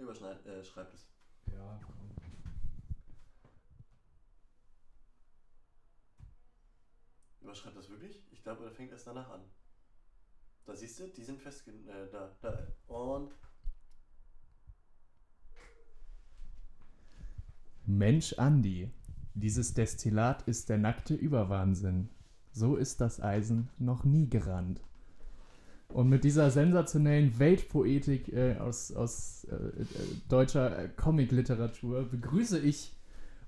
Überschneid, äh, schreib es. Ja, komm. Überschreibt das wirklich? Ich glaube, er fängt erst danach an. Da siehst du, die sind festge... Äh, da, da. Und... Mensch Andi, dieses Destillat ist der nackte Überwahnsinn. So ist das Eisen noch nie gerannt. Und mit dieser sensationellen Weltpoetik äh, aus, aus äh, äh, deutscher äh, Comicliteratur begrüße ich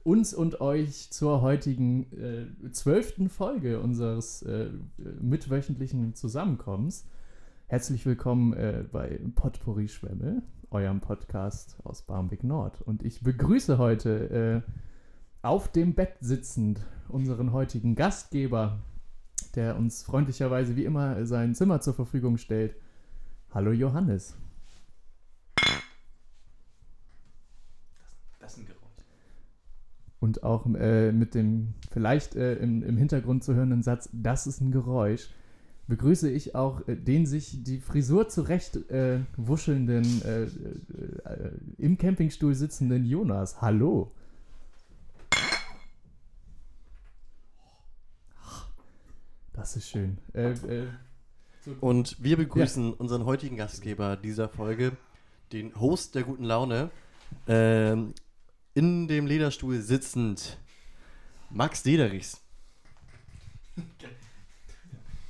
uns und euch zur heutigen äh, zwölften Folge unseres äh, mitwöchentlichen Zusammenkommens. Herzlich willkommen äh, bei Potpourri Schwemme, eurem Podcast aus Barmbek Nord. Und ich begrüße heute äh, auf dem Bett sitzend unseren heutigen Gastgeber, der uns freundlicherweise wie immer sein Zimmer zur Verfügung stellt. Hallo Johannes. Das ist ein Geräusch. Und auch äh, mit dem vielleicht äh, im, im Hintergrund zu hörenden Satz, das ist ein Geräusch, begrüße ich auch äh, den sich die Frisur zurecht äh, wuschelnden, äh, äh, im Campingstuhl sitzenden Jonas. Hallo. Das ist schön. Äh, äh, Und wir begrüßen unseren heutigen Gastgeber dieser Folge, den Host der guten Laune, ähm, in dem Lederstuhl sitzend, Max Dederichs.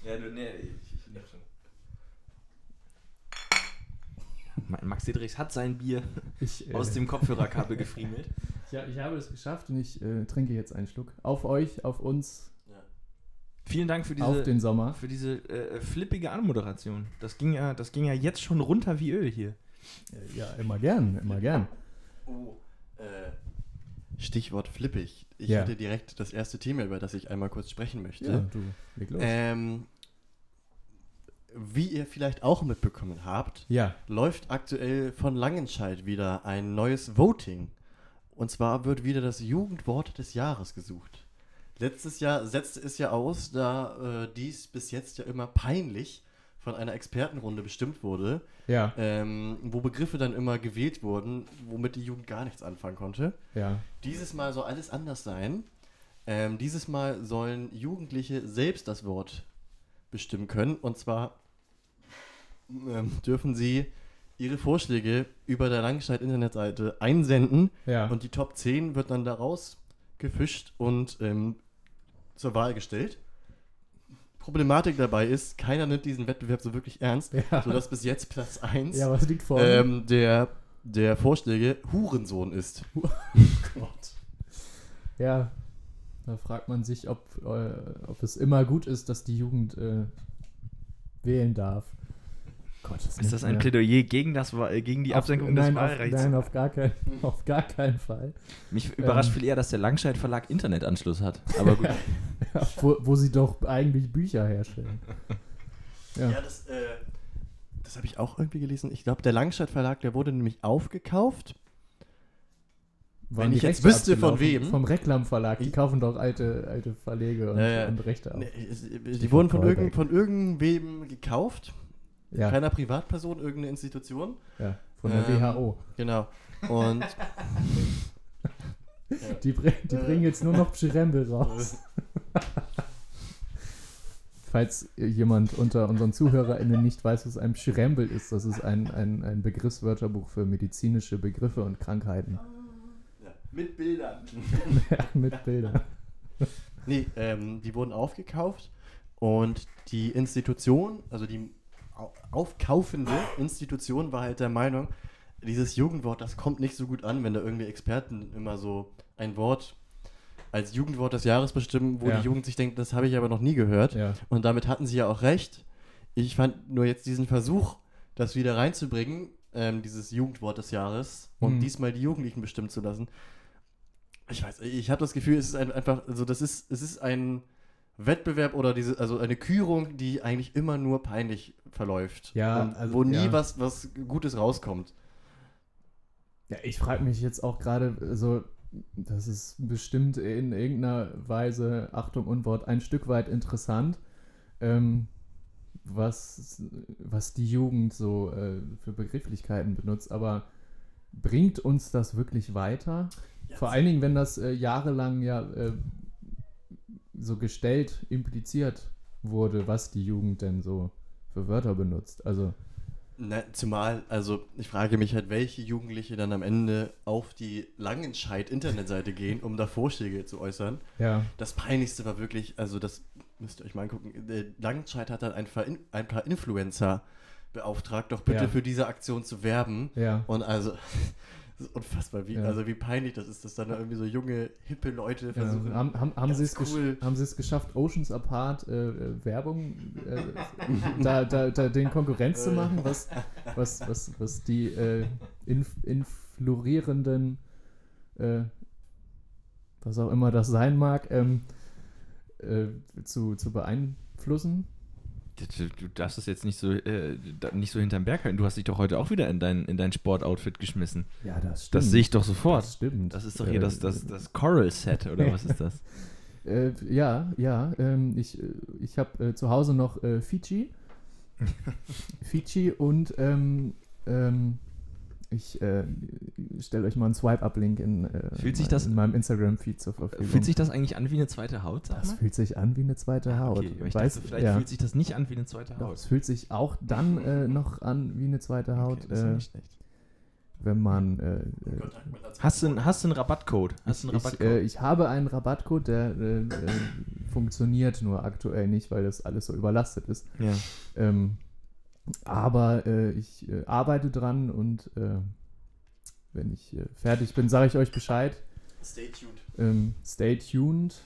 Ja, du, nee, ich, ich nehm schon. Ma- Max Dedrichs hat sein Bier ich, äh, aus dem Kopfhörerkabel gefriemelt. ja, ich habe es geschafft und ich äh, trinke jetzt einen Schluck. Auf euch, auf uns, Vielen Dank für auf diese, den Sommer. für diese äh, flippige Anmoderation. Das ging, ja, das ging ja jetzt schon runter wie Öl hier. Äh, Ja, immer gern, immer gern. Oh, äh, Stichwort flippig. Ich Ja. hätte direkt das erste Thema, über das ich einmal kurz sprechen möchte. Ja, du, leg los. Ähm, wie ihr vielleicht auch mitbekommen habt, ja, läuft aktuell von Langenscheid wieder ein neues Voting. Und zwar wird wieder das Jugendwort des Jahres gesucht. Letztes Jahr setzte es ja aus, da äh, dies bis jetzt ja immer peinlich von einer Expertenrunde bestimmt wurde, ja, ähm, wo Begriffe dann immer gewählt wurden, womit die Jugend gar nichts anfangen konnte. ja. Dieses Mal soll alles anders sein. Ähm, dieses Mal sollen Jugendliche selbst das Wort bestimmen können. Und zwar ähm, dürfen sie ihre Vorschläge über der Langscheid-Internetseite einsenden. Ja. Und die Top 10 wird dann daraus gefischt und ähm, zur Wahl gestellt. Problematik dabei ist, keiner nimmt diesen Wettbewerb so wirklich ernst, Ja. sodass bis jetzt Platz 1 ja, was liegt vor mir? ähm, der, der Vorschläge Hurensohn ist. Gott. Ja, da fragt man sich, ob, äh, ob es immer gut ist, dass die Jugend äh, wählen darf. Gott, Ist das ein Plädoyer gegen, das, äh, gegen die Absenkung des nein, auf, Wahlrechts? nein, auf gar, kein, auf gar keinen Fall. Mich überrascht Ähm. viel eher, dass der Langscheid Verlag Internetanschluss hat. Aber gut. Ja, wo, wo sie doch eigentlich Bücher herstellen. Ja. Ja, das, äh, das habe ich auch irgendwie gelesen. Ich glaube, der Langstadt Verlag, der wurde nämlich aufgekauft. Waren Wenn die ich jetzt Rechte wüsste, von wem. Vom Reklam Verlag. Die kaufen doch alte, alte Verlege und, Ja, ja. und Rechte auf. Nee, es- die Stichwort wurden von, irgend, von irgendwem gekauft. Ja, Keiner Privatperson, irgendeine Institution. ja, von der Ähm, WHO. Genau. Und Die, bring, die Äh. bringen jetzt nur noch Pschirembel raus. Falls jemand unter unseren ZuhörerInnen nicht weiß, was ein Pschirembel ist, das ist ein, ein, ein Begriffswörterbuch für medizinische Begriffe und Krankheiten. ja, mit Bildern. Mit Bildern. Nee, ähm, die wurden aufgekauft und die Institution, also die aufkaufende Institution war halt der Meinung, dieses Jugendwort, das kommt nicht so gut an, wenn da irgendwie Experten immer so ein Wort als Jugendwort des Jahres bestimmen, wo Ja. die Jugend sich denkt, das habe ich aber noch nie gehört. Ja, Und damit hatten sie ja auch recht. Ich fand nur jetzt diesen Versuch, das wieder reinzubringen, ähm, dieses Jugendwort des Jahres, und Mhm. diesmal die Jugendlichen bestimmen zu lassen. Ich weiß, ich habe das Gefühl, es ist ein, einfach, also das ist, es ist ein Wettbewerb oder diese, also eine Kürung, die eigentlich immer nur peinlich verläuft. Ja, und also, wo nie ja. was, was Gutes rauskommt. ja ich frage mich jetzt auch gerade, so, das ist bestimmt in irgendeiner Weise, Achtung, Unwort, ein Stück weit interessant, ähm, was, was die Jugend so äh, für Begrifflichkeiten benutzt, aber bringt uns das wirklich weiter? Vor allen Dingen, wenn das äh, jahrelang ja äh, so gestellt, impliziert wurde, was die Jugend denn so für Wörter benutzt. Also, Na, zumal, also ich frage mich halt, welche Jugendliche dann am Ende auf die Langenscheid-Internetseite gehen, um da Vorschläge zu äußern. ja, Das Peinlichste war wirklich, also das müsst ihr euch mal angucken, Langenscheid hat dann ein paar, In- ein paar Influencer beauftragt, doch bitte Ja. für diese Aktion zu werben. ja. Und also, das ist unfassbar, wie, Ja. also wie peinlich das ist, dass dann da irgendwie so junge, hippe Leute Ja, versuchen. haben, haben, haben ganz sie es cool. haben sie es geschafft, Oceans Apart äh, äh, Werbung äh, da, da, da den Konkurrenz zu machen, was, was, was, was die äh, inf inflorierenden, äh, was auch immer das sein mag, ähm, äh, zu, zu beeinflussen? Du, darfst es jetzt nicht so, äh, nicht so hinterm Berg halten. Du hast dich doch heute auch wieder in dein, in dein Sportoutfit geschmissen. Ja, das stimmt. Das sehe ich doch sofort. Das stimmt. Das ist doch hier das, Äh, das, das Coral-Set, oder was ist das? Äh, ja, ja. Ähm, ich äh, ich habe äh, zu Hause noch äh, Fiji. Fiji und ähm, ähm, ich äh, stelle euch mal einen Swipe-Up-Link in, äh, Fühlt sich in meinem Instagram-Feed zur Verfügung. Fühlt sich das eigentlich an wie eine zweite Haut? Sag das mal? fühlt sich an wie eine zweite Haut. Okay, ich Weiß- dachte, vielleicht ja. fühlt sich das nicht an wie eine zweite Haut. es fühlt sich auch dann äh, noch an wie eine zweite Haut, Okay, das ist ja äh, nicht schlecht. wenn man. Äh, äh, Hast du, einen- hast du einen Rabattcode? Hast du einen ich, Rabattcode? äh, ich habe einen Rabattcode, der äh, äh, funktioniert nur aktuell nicht, weil das alles so überlastet ist. ja. Ähm, aber äh, ich äh, arbeite dran und äh, wenn ich äh, fertig bin, sage ich euch Bescheid. Stay tuned. Ähm, stay tuned.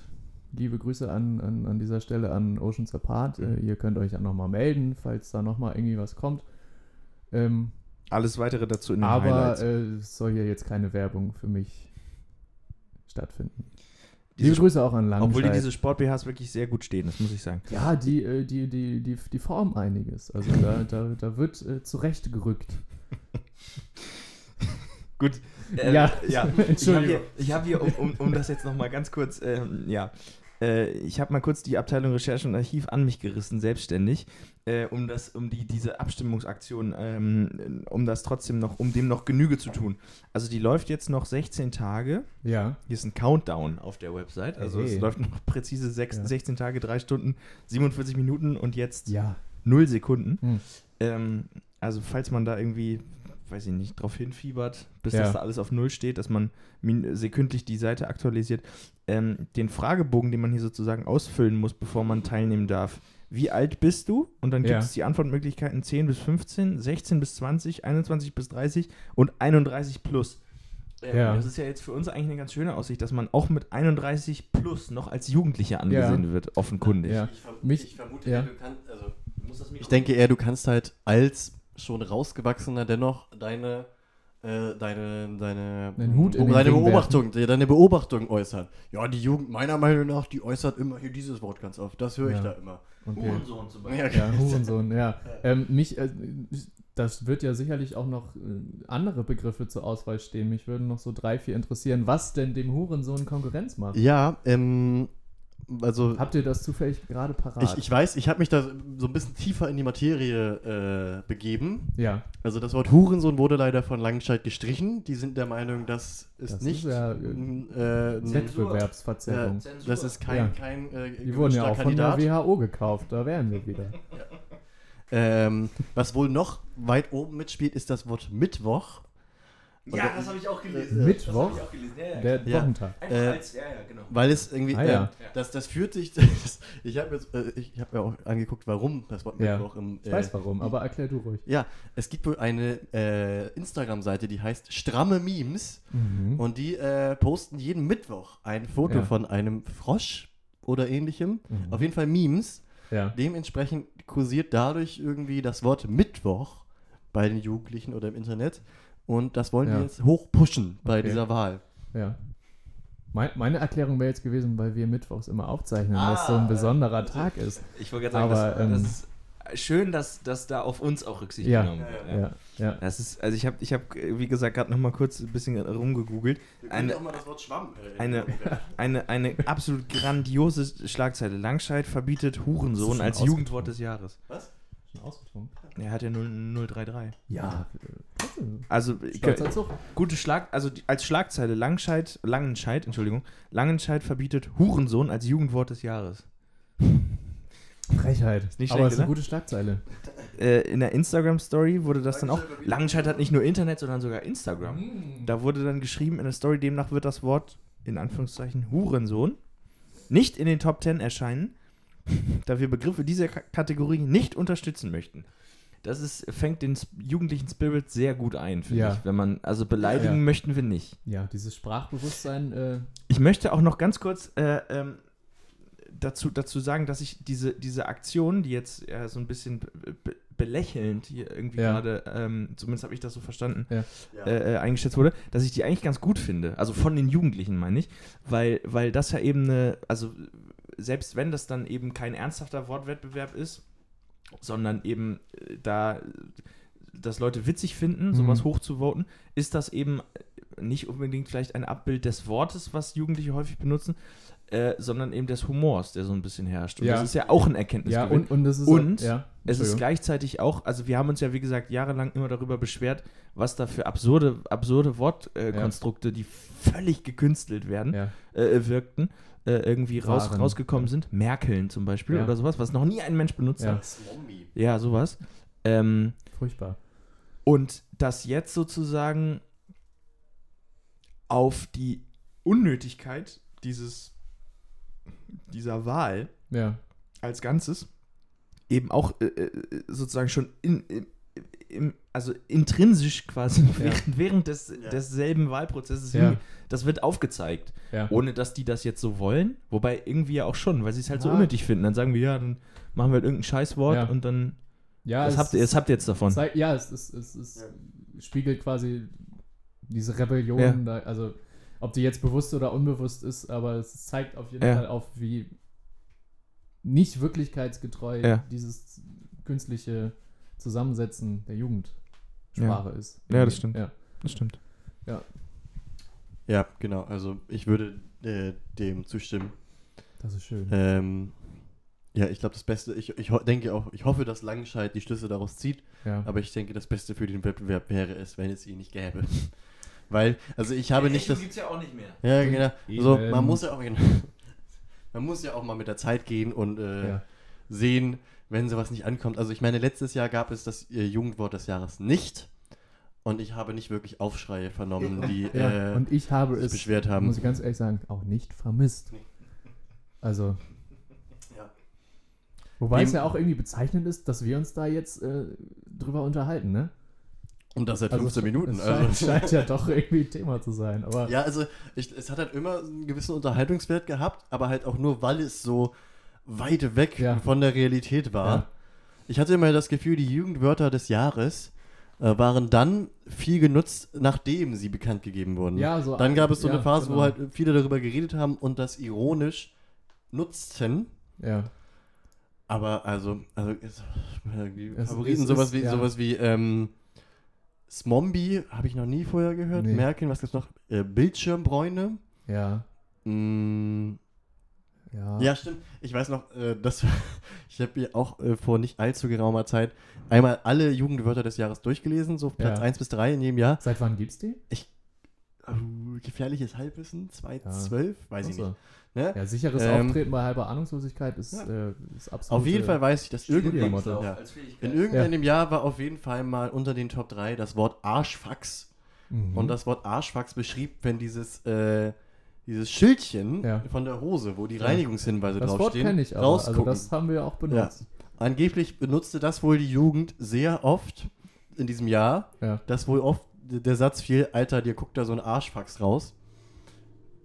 Liebe Grüße an, an, an dieser Stelle an Oceans Apart. Äh, ihr könnt euch ja nochmal melden, falls da nochmal irgendwie was kommt. Ähm, Alles weitere dazu in den aber Highlights. äh, es soll hier jetzt keine Werbung für mich stattfinden. Diese Liebe Grüße auch an Langenscheid. Obwohl dir diese Sport-BHs wirklich sehr gut stehen, das muss ich sagen. Ja, die, äh, die, die, die, die formen einiges. Also da, da, da wird äh, zurechtgerückt. Gut. Ja, ja. Ich habe Entschuldigung. hier, hab hier um, um, um das jetzt nochmal ganz kurz, ähm, ja. Äh, ich habe mal kurz die Abteilung Recherche und Archiv an mich gerissen, selbstständig, äh, um das, um die, diese Abstimmungsaktion, ähm, um das trotzdem noch, um dem noch Genüge zu tun. Also die läuft jetzt noch 16 Tage. Ja, Hier ist ein Countdown auf der Website. Also Hey. es läuft noch präzise sechs, Ja. 16 Tage, 3 Stunden, 47 Minuten und jetzt ja. 0 Sekunden. Hm. Ähm, also falls man da irgendwie, weiß ich nicht, drauf hinfiebert, bis Ja. das da alles auf Null steht, dass man sekündlich die Seite aktualisiert, ähm, den Fragebogen, den man hier sozusagen ausfüllen muss, bevor man teilnehmen darf. Wie alt bist du? Und dann gibt Ja. es die Antwortmöglichkeiten 10 bis 15, 16 bis 20, 21 bis 30 und 31 plus. Ähm, Ja. Das ist ja jetzt für uns eigentlich eine ganz schöne Aussicht, dass man auch mit 31 plus noch als Jugendlicher angesehen wird, offenkundig. Ja. Ich, verm Mich- ich vermute, ja. du kannst, also, ich denke eher, du kannst halt als schon rausgewachsener dennoch deine, äh, deine, deine, Hut in den deine Ring Beobachtung, de- deine Beobachtung äußern. Ja, die Jugend meiner Meinung nach, die äußert immer hier dieses Wort ganz oft. Das höre ich Ja. da immer. Okay. Hurensohn zum Ja, Ja, Hurensohn, ja. Ähm, mich, äh, das wird ja sicherlich auch noch äh, andere Begriffe zur Auswahl stehen. Mich würden noch so drei, vier interessieren, was denn dem Hurensohn Konkurrenz macht. Ja, ähm, also Habt ihr das zufällig gerade parat? ich, ich weiß, ich habe mich da so ein bisschen tiefer in die Materie äh, begeben. ja, Also das Wort Hurensohn wurde leider von Langenscheid gestrichen. Die sind der Meinung, das ist Das nicht ist ja, äh, äh, Wettbewerbsverzerrung. äh, das ist kein, Ja. kein äh, Die wurden ja auch von der Kandidat. WHO gekauft, da wären wir wieder. Ähm, was wohl noch weit oben mitspielt, ist das Wort Mittwoch. Ja, das habe ich auch gelesen. Mittwoch? Das hab ich auch gelesen. Ja, ja, Der Ja. Wochentag. Äh, als, ja, ja, genau. Weil es irgendwie, Ah, ähm, ja. das, das führt sich, das, ich habe jetzt, äh, ich habe mir auch angeguckt, warum das Wort Ja. Mittwoch im, Ich weiß warum, aber erklär du ruhig. Ja, es gibt wohl eine äh, Instagram-Seite, die heißt Stramme Memes Mhm. und die äh, posten jeden Mittwoch ein Foto Ja. von einem Frosch oder ähnlichem. Mhm. Auf jeden Fall Memes. Ja. Dementsprechend kursiert dadurch irgendwie das Wort Mittwoch bei den Jugendlichen oder im Internet. Und das wollen Ja. wir jetzt hoch pushen bei Okay. dieser Wahl. Ja. Mein, meine Erklärung wäre jetzt gewesen, weil wir mittwochs immer aufzeichnen, was so Ah, ein besonderer ja. Tag ist. Ich wollte gerade sagen, Aber, das, ähm, das ist schön, dass, dass da auf uns auch Rücksicht Ja. genommen Ja, wird. Ja, ja. Das ist, also ich habe, ich hab, wie gesagt, gerade noch mal kurz ein bisschen rumgegoogelt. Können auch mal das Wort Schwamm. äh, Eine, eine, eine absolut grandiose Schlagzeile. Langscheid verbietet Hurensohn als? Jugendwort des Jahres. Was? Schon ausgetrunken? Er hat ja 0, 033. Ja, äh. Also, gute Schlag, also die, als Schlagzeile Langscheid, Langenscheid, Entschuldigung, Langenscheid verbietet Hurensohn als Jugendwort des Jahres. Frechheit. nicht Aber schlecht, es ist eine gute Schlagzeile. Äh, in der Instagram-Story wurde das dann auch. Langenscheid hat nicht nur Internet, sondern sogar Instagram. Da wurde dann geschrieben in der Story, demnach wird das Wort, in Anführungszeichen, Hurensohn, nicht in den Top 10 erscheinen, da wir Begriffe dieser K Kategorie nicht unterstützen möchten. Das ist, fängt den jugendlichen Spirit sehr gut ein, finde Ja. ich. Wenn man, also beleidigen Ja. möchten wir nicht. Ja, dieses Sprachbewusstsein, äh, Ich möchte auch noch ganz kurz äh, ähm, dazu, dazu sagen, dass ich diese, diese Aktion, die jetzt äh, so ein bisschen be be belächelnd hier irgendwie Ja. gerade, ähm, zumindest habe ich das so verstanden, Ja. äh, äh, eingeschätzt wurde, dass ich die eigentlich ganz gut finde. Also von den Jugendlichen meine ich, weil, weil das ja eben eine, also selbst wenn das dann eben kein ernsthafter Wortwettbewerb ist, sondern eben äh, da, dass Leute witzig finden, sowas Mhm. hochzuvoten, ist das eben nicht unbedingt vielleicht ein Abbild des Wortes, was Jugendliche häufig benutzen, äh, sondern eben des Humors, der so ein bisschen herrscht. Und Ja. das ist ja auch ein Erkenntnis. ja, und, und das ist Und ja, es ist gleichzeitig auch, also wir haben uns ja wie gesagt jahrelang immer darüber beschwert, was da für absurde, absurde Wortkonstrukte, äh, die völlig gekünstelt werden, ja. äh, wirkten, äh, irgendwie raus, Waren. rausgekommen sind. Merkeln zum Beispiel Ja. oder sowas, was noch nie ein Mensch benutzt Ja. hat. Ja, sowas. Ähm, furchtbar. und das jetzt sozusagen auf die Unnötigkeit dieses, dieser Wahl Ja, als Ganzes eben auch äh, äh, sozusagen schon in, in, im, also intrinsisch quasi während, während des, Ja. desselben Wahlprozesses Ja. das wird aufgezeigt, ja. ohne dass die das jetzt so wollen, wobei irgendwie ja auch schon, weil sie es halt so Ja. unnötig finden, dann sagen wir ja, dann machen wir halt irgendein Scheißwort Ja. und dann ja, das es habt ihr, das habt ihr jetzt davon. Zeigt, ja, es, es, es, es spiegelt quasi diese Rebellion, Ja. da, also ob die jetzt bewusst oder unbewusst ist, aber es zeigt auf jeden Ja. Fall auf, wie nicht wirklichkeitsgetreu Ja. dieses künstliche Zusammensetzen der Jugendsprache ist. Ja, das stimmt. Ja. Das stimmt. Ja, genau. Also ich würde äh, dem zustimmen. Das ist schön. Ähm, ja, ich glaube, das Beste, ich, ich denke auch, ich hoffe, dass Langenscheid die Schlüsse daraus zieht, ja. aber ich denke, das Beste für den Wettbewerb wäre es, wenn es ihn nicht gäbe. Weil, also ich habe nicht das. gibt's ja auch nicht mehr. Ja, genau. So, Eben. man muss ja auch, genau, man muss ja auch mal mit der Zeit gehen und äh, ja. sehen, wenn sowas nicht ankommt. Also ich meine, letztes Jahr gab es das äh, Jugendwort des Jahres nicht und ich habe nicht wirklich Aufschreie vernommen, die ja. äh, Und ich habe sich es, beschwert haben. muss ich ganz ehrlich sagen, auch nicht vermisst. Also, Ja. wobei Dem- es ja auch irgendwie bezeichnend ist, dass wir uns da jetzt äh, drüber unterhalten, ne? Und das seit Also 15 es- Minuten. Es scheint, Also. scheint ja doch irgendwie ein Thema zu sein. Aber Ja, also ich, es hat halt immer einen gewissen Unterhaltungswert gehabt, aber halt auch nur, weil es so weit weg Ja. von der Realität war. Ja. Ich hatte immer das Gefühl, die Jugendwörter des Jahres äh, waren dann viel genutzt, nachdem sie bekannt gegeben wurden. ja, so Dann gab es so ja, eine Phase, wo genau. halt viele darüber geredet haben und das ironisch nutzten. Ja, Aber also, also Es Favoriten, sowas wie, sowas wie ähm, Smombie habe ich noch nie vorher gehört. Nee. Merkeln, was gibt's noch? Äh, Bildschirmbräune. ja, Mm, ja. ja, stimmt. Ich weiß noch, äh, das, ich habe hier auch äh, vor nicht allzu geraumer Zeit einmal alle Jugendwörter des Jahres durchgelesen, so Platz Ja. 1 bis 3 in jedem Jahr. Seit wann gibt's die? Uh, gefährliches Halbwissen, Ja. 2012, weiß ich Achso. nicht. Ne? Ja, sicheres Ähm, Auftreten bei halber Ahnungslosigkeit ist, Ja. äh, ist absolut. Auf jeden Fall weiß ich, dass irgendwann, ja, in irgendeinem Jahr war auf jeden Fall mal unter den Top 3 das Wort Arschfax. Mhm. Und das Wort Arschfax beschrieb, wenn dieses, äh, dieses Schildchen Ja. von der Hose, wo die Ja. Reinigungshinweise das Wort draufstehen, kenne ich aber. Also rausgucken. das haben wir auch benutzt. Angeblich benutzte das wohl die Jugend sehr oft in diesem Jahr, Ja. dass wohl oft der Satz fiel, Alter, dir guckt da so ein Arschfax raus.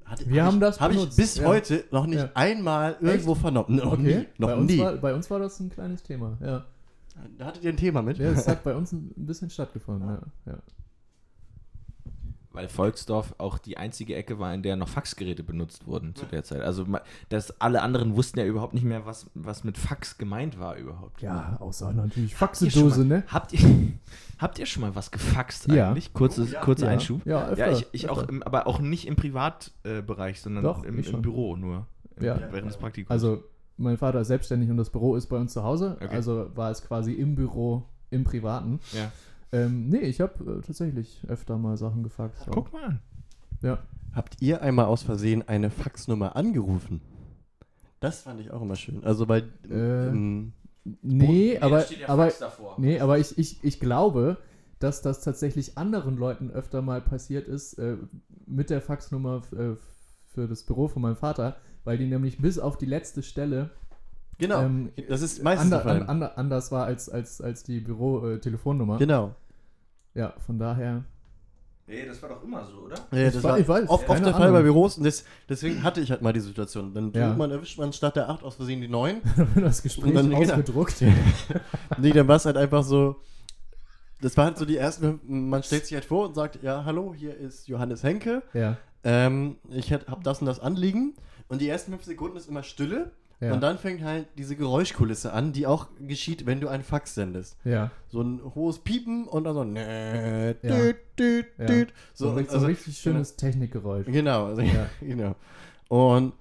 Hat, Wir hab haben ich, das Habe ich bis ja. heute noch nicht Ja. einmal irgendwo vernommen. Noch Okay. nie. Noch bei, uns nie. War, bei uns war das ein kleines Thema. Ja. da hattet ihr ein Thema mit? ja das hat bei uns ein bisschen stattgefunden. Ja. Ja. Weil Volksdorf auch die einzige Ecke war, in der noch Faxgeräte benutzt wurden zu der Zeit. Also ma- das, alle anderen wussten ja überhaupt nicht mehr, was, was mit Fax gemeint war überhaupt. ja, außer natürlich Faxedose, ne? Habt ihr, habt ihr schon mal was gefaxt Ja. eigentlich? Kurzes, Oh, ja. kurzer Ja. Einschub. Ja, öfter. Ja, ich, ich auch, öfter. im, aber auch nicht im Privatbereich, sondern Doch, im, im. Büro nur. Im- Ja. Während des Praktikums. Also, mein Vater ist selbstständig und das Büro ist bei uns zu Hause. Okay. Also war es quasi im Büro, im Privaten. ja. Ähm, nee, ich habe äh, tatsächlich öfter mal Sachen gefaxt. auch. Guck mal an. Ja. Habt ihr einmal aus Versehen eine Faxnummer angerufen? Das fand ich auch immer schön. Also bei Äh, ähm, Nee, da aber, steht ja aber, Fax davor. nee, aber ich, ich, ich glaube, dass das tatsächlich anderen Leuten öfter mal passiert ist äh, mit der Faxnummer äh, für das Büro von meinem Vater, weil die nämlich bis auf die letzte Stelle genau, ähm, das ist meistens ander, der Fall. an, ander, anders war als, als, als die Büro-Telefonnummer. Genau. Ja, von daher. Nee, das war doch immer so, oder? Ja, das wa- war ich weiß, oft, oft der Fall Ahnung. bei Büros und das, deswegen hatte ich halt mal die Situation. Dann Ja. man, erwischt man statt der 8 aus Versehen die 9. das Gespräch Und dann- genau. ausgedruckt. nee, dann war es halt einfach so. Das war halt so die ersten, man stellt sich halt vor und sagt, ja, hallo, hier ist Johannes Henke. ja, Ähm, ich habe das und das Anliegen. Und die ersten fünf Sekunden ist immer Stille. Ja, Und dann fängt halt diese Geräuschkulisse an, die auch geschieht, wenn du einen Fax sendest. ja. So ein hohes Piepen und dann so nee, Ja. düt, düt, Ja. düt. So, So, ein, also, ein richtig schönes Technikgeräusch. Genau, also, Ja. genau. Und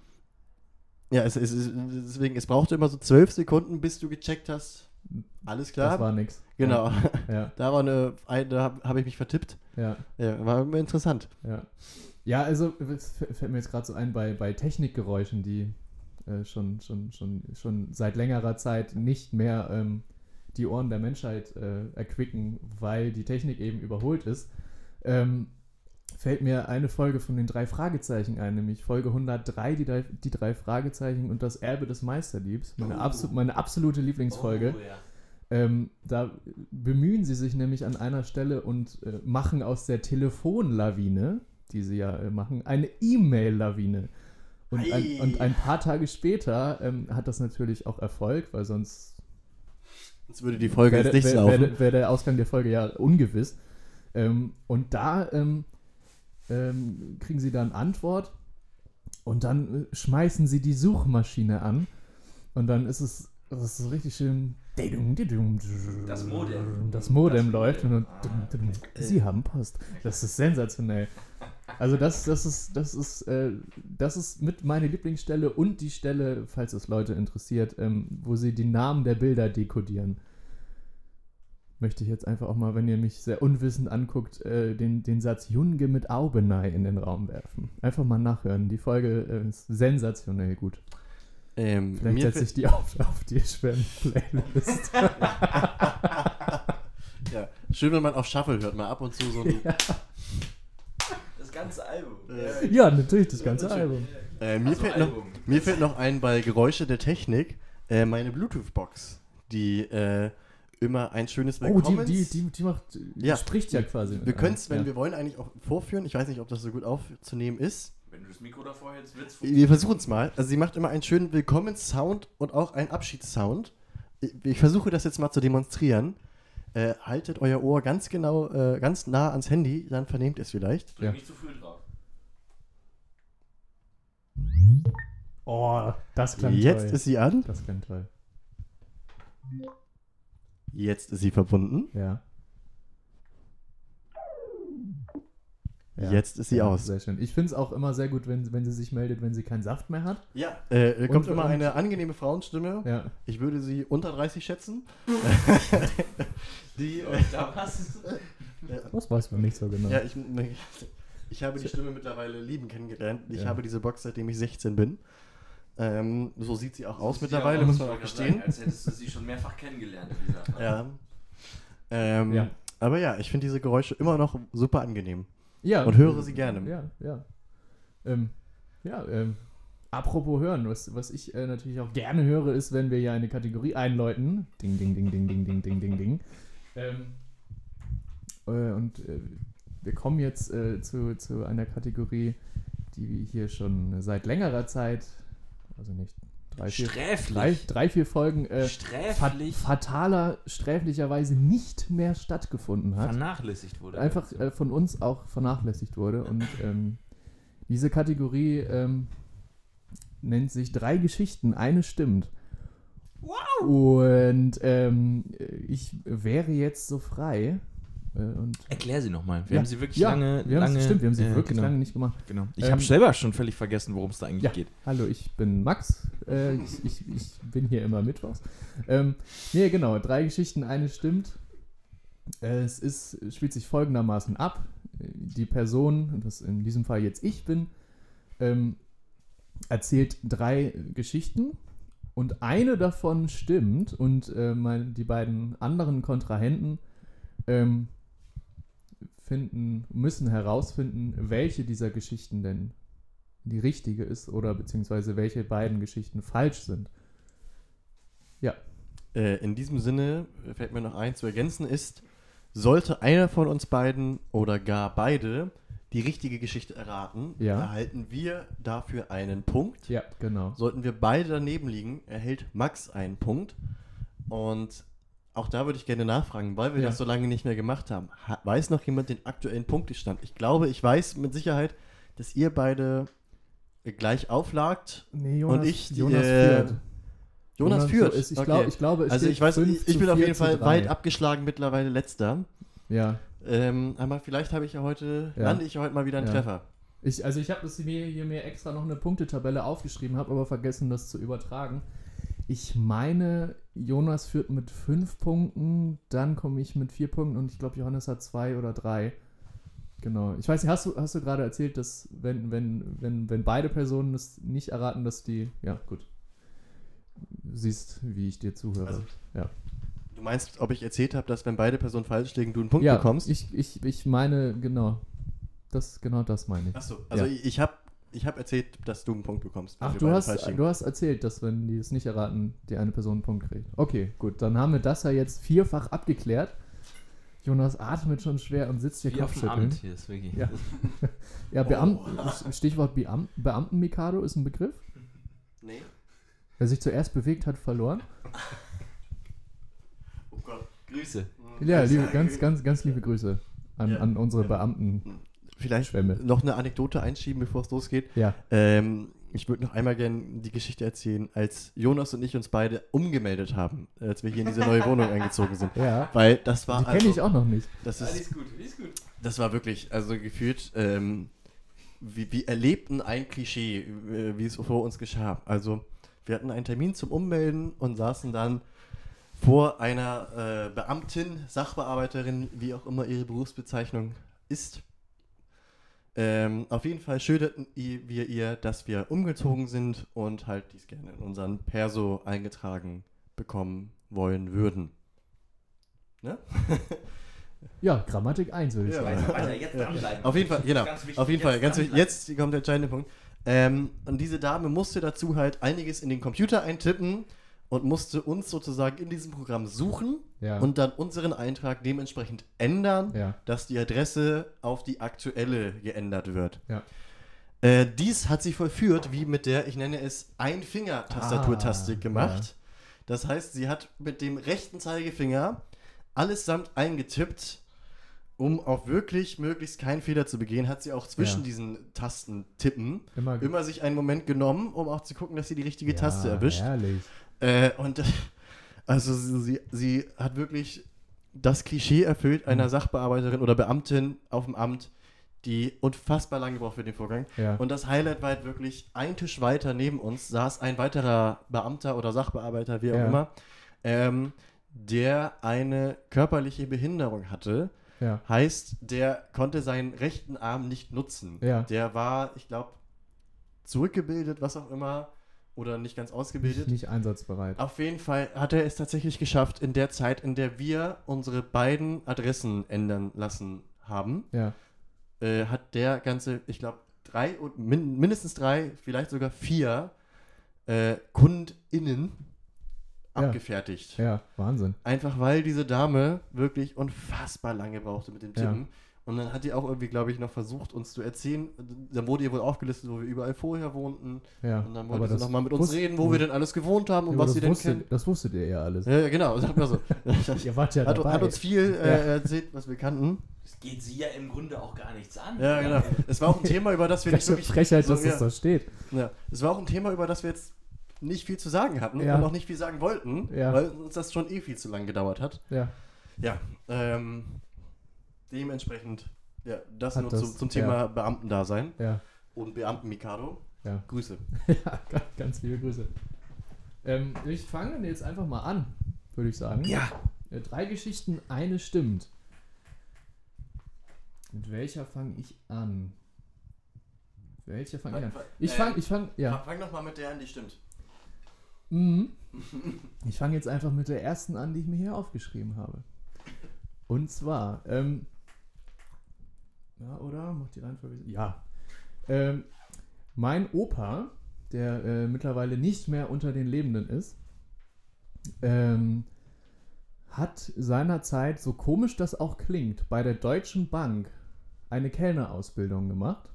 ja, es, es, es, deswegen, es brauchte immer so zwölf Sekunden, bis du gecheckt hast. Alles klar. Das war nix. genau. Ja, Da war eine, eine da habe hab ich mich vertippt. ja. Ja, war immer interessant. Ja, ja also fällt mir jetzt gerade so ein bei, bei Technikgeräuschen, die äh, schon, schon, schon, schon seit längerer Zeit nicht mehr ähm, die Ohren der Menschheit äh, erquicken, weil die Technik eben überholt ist. Ähm, fällt mir eine Folge von den drei Fragezeichen ein, nämlich Folge 103, die drei, die drei Fragezeichen und das Erbe des Meisterdiebs. Meine, Oh. abso meine absolute Lieblingsfolge. Oh, ja. Ähm, da bemühen sie sich nämlich an einer Stelle und äh, machen aus der Telefonlawine, die sie ja äh, machen, eine E-Mail-Lawine. Und ein, Ei. und ein paar Tage später ähm, hat das natürlich auch Erfolg, weil sonst Jetzt würde die Folge wäre jetzt nicht wär, laufen. wär, wär der Ausgang der Folge ja ungewiss. Ähm, und da ähm, ähm, kriegen sie dann Antwort und dann äh, schmeißen sie die Suchmaschine an und dann ist es, das ist so richtig schön. Das Modem. Das Modem läuft und Sie haben Post. Das ist sensationell. Also das, das ist, das ist, äh, das ist mit meine Lieblingsstelle und die Stelle, falls es Leute interessiert, ähm, wo sie die Namen der Bilder dekodieren. Möchte ich jetzt einfach auch mal, wenn ihr mich sehr unwissend anguckt, äh, den, den Satz Junge mit Aubenei in den Raum werfen. Einfach mal nachhören. Die Folge äh, ist sensationell gut. Ähm, Vielleicht mir setze ich die auf, auf die Schweren-Playlist. ja, schön, wenn man auf Shuffle hört, mal ab und zu so ein, Das ganze Album. Äh, ja, natürlich, das ganze Album. äh, mir, Also fällt noch, Album. mir fällt noch ein bei Geräusche der Technik, äh, meine Bluetooth-Box, die äh, immer ein schönes Oh, Willkommens... die, die, die, die macht, Ja. spricht ja quasi. wir können es, wenn ja. wir wollen, eigentlich auch vorführen. Ich weiß nicht, ob das so gut aufzunehmen ist. Wenn du das Mikro davor hältst, wird's Wir versuchen es mal. Also sie macht immer einen schönen Willkommenssound und auch einen Abschiedssound. Ich, ich versuche das jetzt mal zu demonstrieren. Äh, haltet euer Ohr ganz genau, äh, ganz nah ans Handy, dann vernehmt ihr es vielleicht. Drück Ja. nicht zu früh drauf. Oh, das klang Jetzt toll. ist sie an. das klang toll. Jetzt ist sie verbunden. Ja. Ja. Jetzt ist sie ja, aus. Sehr schön. Ich finde es auch immer sehr gut, wenn, wenn sie sich meldet, wenn sie keinen Saft mehr hat. Ja. Äh, äh, kommt Und- immer und- eine angenehme Frauenstimme. Ja. Ich würde sie unter 30 schätzen. die, äh, Da was? Das weiß man nicht so genau. ja, ich, ich habe die Stimme mittlerweile lieben kennengelernt. Ich Ja. habe diese Box, seitdem ich 16 bin. Ähm, so sieht sie auch aus Sieht mittlerweile, ja muss aus, man auch gestehen. sagen, Als hättest du sie schon mehrfach kennengelernt. Ja. Ähm, Ja. Aber ja, ich finde diese Geräusche immer noch super angenehm. Ja. Und höre sie gerne. Ja, ja. Ähm, ja, ähm, apropos hören, was, was ich äh, natürlich auch gerne höre, ist, wenn wir hier eine Kategorie einläuten. Ding, ding, ding, ding, ding, ding, ding, ding, ding. Ähm, äh, und äh, wir kommen jetzt äh, zu, zu einer Kategorie, die wir hier schon seit längerer Zeit, also nicht drei, vier, Sträflich. drei, drei, vier Folgen, äh, fat fataler, sträflicherweise nicht mehr stattgefunden hat Vernachlässigt wurde. einfach äh, von uns auch vernachlässigt wurde. Und ähm, diese Kategorie ähm, nennt sich drei Geschichten, eine stimmt. Wow! Und ähm, ich wäre jetzt so frei. Äh, und Erklär sie nochmal. Wir Ja. haben sie wirklich ja, lange. wir lange stimmt, wir haben sie äh, wirklich genau, lange nicht gemacht. Genau. Ich Ähm, habe selber schon völlig vergessen, worum es da eigentlich Ja. geht. Hallo, ich bin Max. Äh, ich, ich, ich bin hier immer mittwochs. Ähm, nee, genau, drei Geschichten, eine stimmt. Äh, es ist, spielt sich folgendermaßen ab. Die Person, das in diesem Fall jetzt ich bin, ähm, erzählt drei Geschichten und eine davon stimmt und äh, mein, die beiden anderen Kontrahenten ähm, finden, müssen herausfinden, welche dieser Geschichten denn die richtige ist oder beziehungsweise welche beiden Geschichten falsch sind. Ja. Äh, in diesem Sinne fällt mir noch ein zu ergänzen ist, sollte einer von uns beiden oder gar beide die richtige Geschichte erraten, Ja. erhalten wir dafür einen Punkt. Ja, genau. Sollten wir beide daneben liegen, erhält Max einen Punkt. Und auch da würde ich gerne nachfragen, weil wir Ja. das so lange nicht mehr gemacht haben. Ha weiß noch jemand den aktuellen Punktestand? Ich glaube, ich weiß mit Sicherheit, dass ihr beide gleich auflagt. Nee, Und ich die, Jonas äh, führt. Jonas, so führt. ist, ich, Okay. glaub, ich glaube, also ich weiß, ich, ich bin auf jeden Fall weit abgeschlagen, mittlerweile letzter. Ja, Ähm, aber vielleicht habe ich ja heute, Ja. lande ich heute mal wieder einen Ja. Treffer. ich, also ich habe das mir hier mir extra noch eine Punktetabelle aufgeschrieben, habe aber vergessen, das zu übertragen. Ich meine, Jonas führt mit fünf Punkten, dann komme ich mit vier Punkten und ich glaube, Johannes hat zwei oder drei. Genau. Ich weiß nicht, hast du, hast du gerade erzählt, dass wenn, wenn, wenn, wenn beide Personen es nicht erraten, dass die. Ja, gut. Du siehst, wie ich dir zuhöre. Also, ja. Du meinst, ob ich erzählt habe, dass wenn beide Personen falsch liegen, du einen Punkt ja, bekommst? Ich, ich, ich meine, genau. Das, genau das meine ich. Achso, also Ja. ich habe ich hab erzählt, dass du einen Punkt bekommst. Ach, du hast, du hast erzählt, dass wenn die es nicht erraten, die eine Person einen Punkt kriegt. Okay, gut, dann haben wir das ja jetzt vierfach abgeklärt. Jonas atmet schon schwer und sitzt hier Wie auf dem Amt Kopfschütteln. hier, ist wirklich. Ja. Ja, Beamten, Stichwort Beam, Beamten-Mikado ist ein Begriff. Nee. Wer sich zuerst bewegt hat, verloren. Oh Gott. Grüße. Ja, liebe, ganz, ganz, ganz liebe Grüße an, Ja. an unsere Beamten. Vielleicht Schwämme. noch eine Anekdote einschieben, bevor es losgeht. Ja, Ähm, ich würde noch einmal gerne die Geschichte erzählen, als Jonas und ich uns beide umgemeldet haben, als wir hier in diese neue Wohnung eingezogen sind. ja. Weil das war Die kenne also, ich auch noch nicht. das ist Alles gut, alles gut. Das war wirklich, also gefühlt, ähm, wie, wie erlebten ein Klischee, äh, wie es vor uns geschah. Also, wir hatten einen Termin zum Ummelden und saßen dann vor einer äh, Beamtin, Sachbearbeiterin, wie auch immer ihre Berufsbezeichnung ist. Ähm, auf jeden Fall schilderten wir ihr, dass wir umgezogen sind und halt dies gerne in unseren Perso eingetragen bekommen wollen würden. Ne? Ja, Grammatik 1 würde ich Ja, sagen. Weiter, jetzt dranbleiben. Auf jeden Fall, genau. Ganz wichtig, Auf jeden jetzt Fall, ganz wichtig. Jetzt kommt der entscheidende Punkt. Ähm, und diese Dame musste dazu halt einiges in den Computer eintippen und musste uns sozusagen in diesem Programm suchen Ja. und dann unseren Eintrag dementsprechend ändern, ja. dass die Adresse auf die aktuelle geändert wird. Ja. Äh, dies hat sie vollführt, wie mit der, ich nenne es, Einfinger-Tastaturtastik Ah, gemacht. Das heißt, sie hat mit dem rechten Zeigefinger allesamt eingetippt, um auch wirklich möglichst keinen Fehler zu begehen, hat sie auch zwischen diesen Tasten tippen Immer, immer sich einen Moment genommen, um auch zu gucken, dass sie die richtige Taste erwischt. Herrlich. Äh, und also sie, sie, hat wirklich das Klischee erfüllt einer Mhm. Sachbearbeiterin oder Beamtin auf dem Amt, die unfassbar lange braucht für den Vorgang. Ja. Und das Highlight war halt wirklich, ein Tisch weiter neben uns saß ein weiterer Beamter oder Sachbearbeiter, wie auch Ja. immer, ähm, der eine körperliche Behinderung hatte. ja. Heißt, der konnte seinen rechten Arm nicht nutzen. Der war, ich glaube, zurückgebildet, was auch immer, oder nicht ganz ausgebildet. Nicht einsatzbereit. Auf jeden Fall hat er es tatsächlich geschafft, in der Zeit, in der wir unsere beiden Adressen ändern lassen haben, Ja. äh, hat der ganze, ich glaube, drei, und min mindestens drei, vielleicht sogar vier äh, KundInnen Ja. abgefertigt. Ja, Wahnsinn. Einfach weil diese Dame wirklich unfassbar lange brauchte mit dem Ja. Und dann hat die auch irgendwie, glaube ich, noch versucht, uns zu erzählen. Dann wurde ihr wohl aufgelistet, wo wir überall vorher wohnten. Ja. Und dann wollte sie nochmal mit uns wusste- reden, wo wir denn alles gewohnt haben und Ja, was sie das denn wusstet, kennen. Das wusstet ihr ja alles. Ja, genau, sag mal so. Ihr wart ja hat, dabei. hat uns viel äh, erzählt, was wir kannten. Das geht sie ja im Grunde auch gar nichts an. Ja, genau. Es war auch ein Thema, über das wir nicht wirklich. Frechheit, so, dass ja, das da steht. ja. Es war auch ein Thema, über das wir jetzt nicht viel zu sagen hatten Ja. und auch nicht viel sagen wollten, Ja. weil uns das schon eh viel zu lang gedauert hat. Ja. Ja, ähm, dementsprechend, ja, das Hat nur das- zum, zum Thema Beamtendasein Ja. und Beamten-Mikado. Ja. Grüße. ja, ganz, ganz liebe Grüße. Ähm, ich fange jetzt einfach mal an, würde ich sagen. Ja. Äh, Drei Geschichten, eine stimmt. Mit welcher fange ich an? Mit welcher fange ich an? Ich äh, fange, ich fange, ja. Fang, fang doch mal mit der an, die stimmt. Mhm. Ich fange jetzt einfach mit der ersten an, die ich mir hier aufgeschrieben habe. Und zwar, ähm, ja, oder? Macht die Reihenfolge? Ja. Ähm, mein Opa, der äh, mittlerweile nicht mehr unter den Lebenden ist, ähm, hat seinerzeit, so komisch das auch klingt, bei der Deutschen Bank eine Kellnerausbildung gemacht.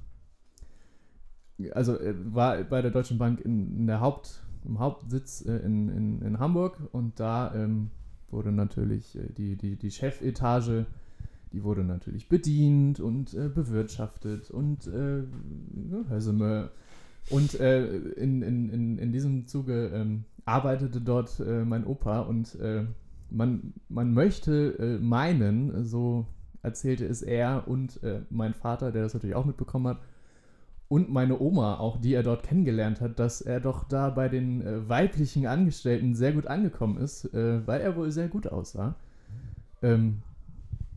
Also äh, war bei der Deutschen Bank in, in der Haupt, im Hauptsitz äh, in, in, in Hamburg und da ähm, wurde natürlich äh, die, die, die Chefetage, die wurde natürlich bedient und äh, bewirtschaftet und äh, Höseme. Und äh, in, in, in, in diesem Zuge ähm, arbeitete dort äh, mein Opa und äh, man, man möchte äh, meinen, so erzählte es er und äh, mein Vater, der das natürlich auch mitbekommen hat, und meine Oma, auch die er dort kennengelernt hat, dass er doch da bei den äh, weiblichen Angestellten sehr gut angekommen ist, äh, weil er wohl sehr gut aussah. Ähm,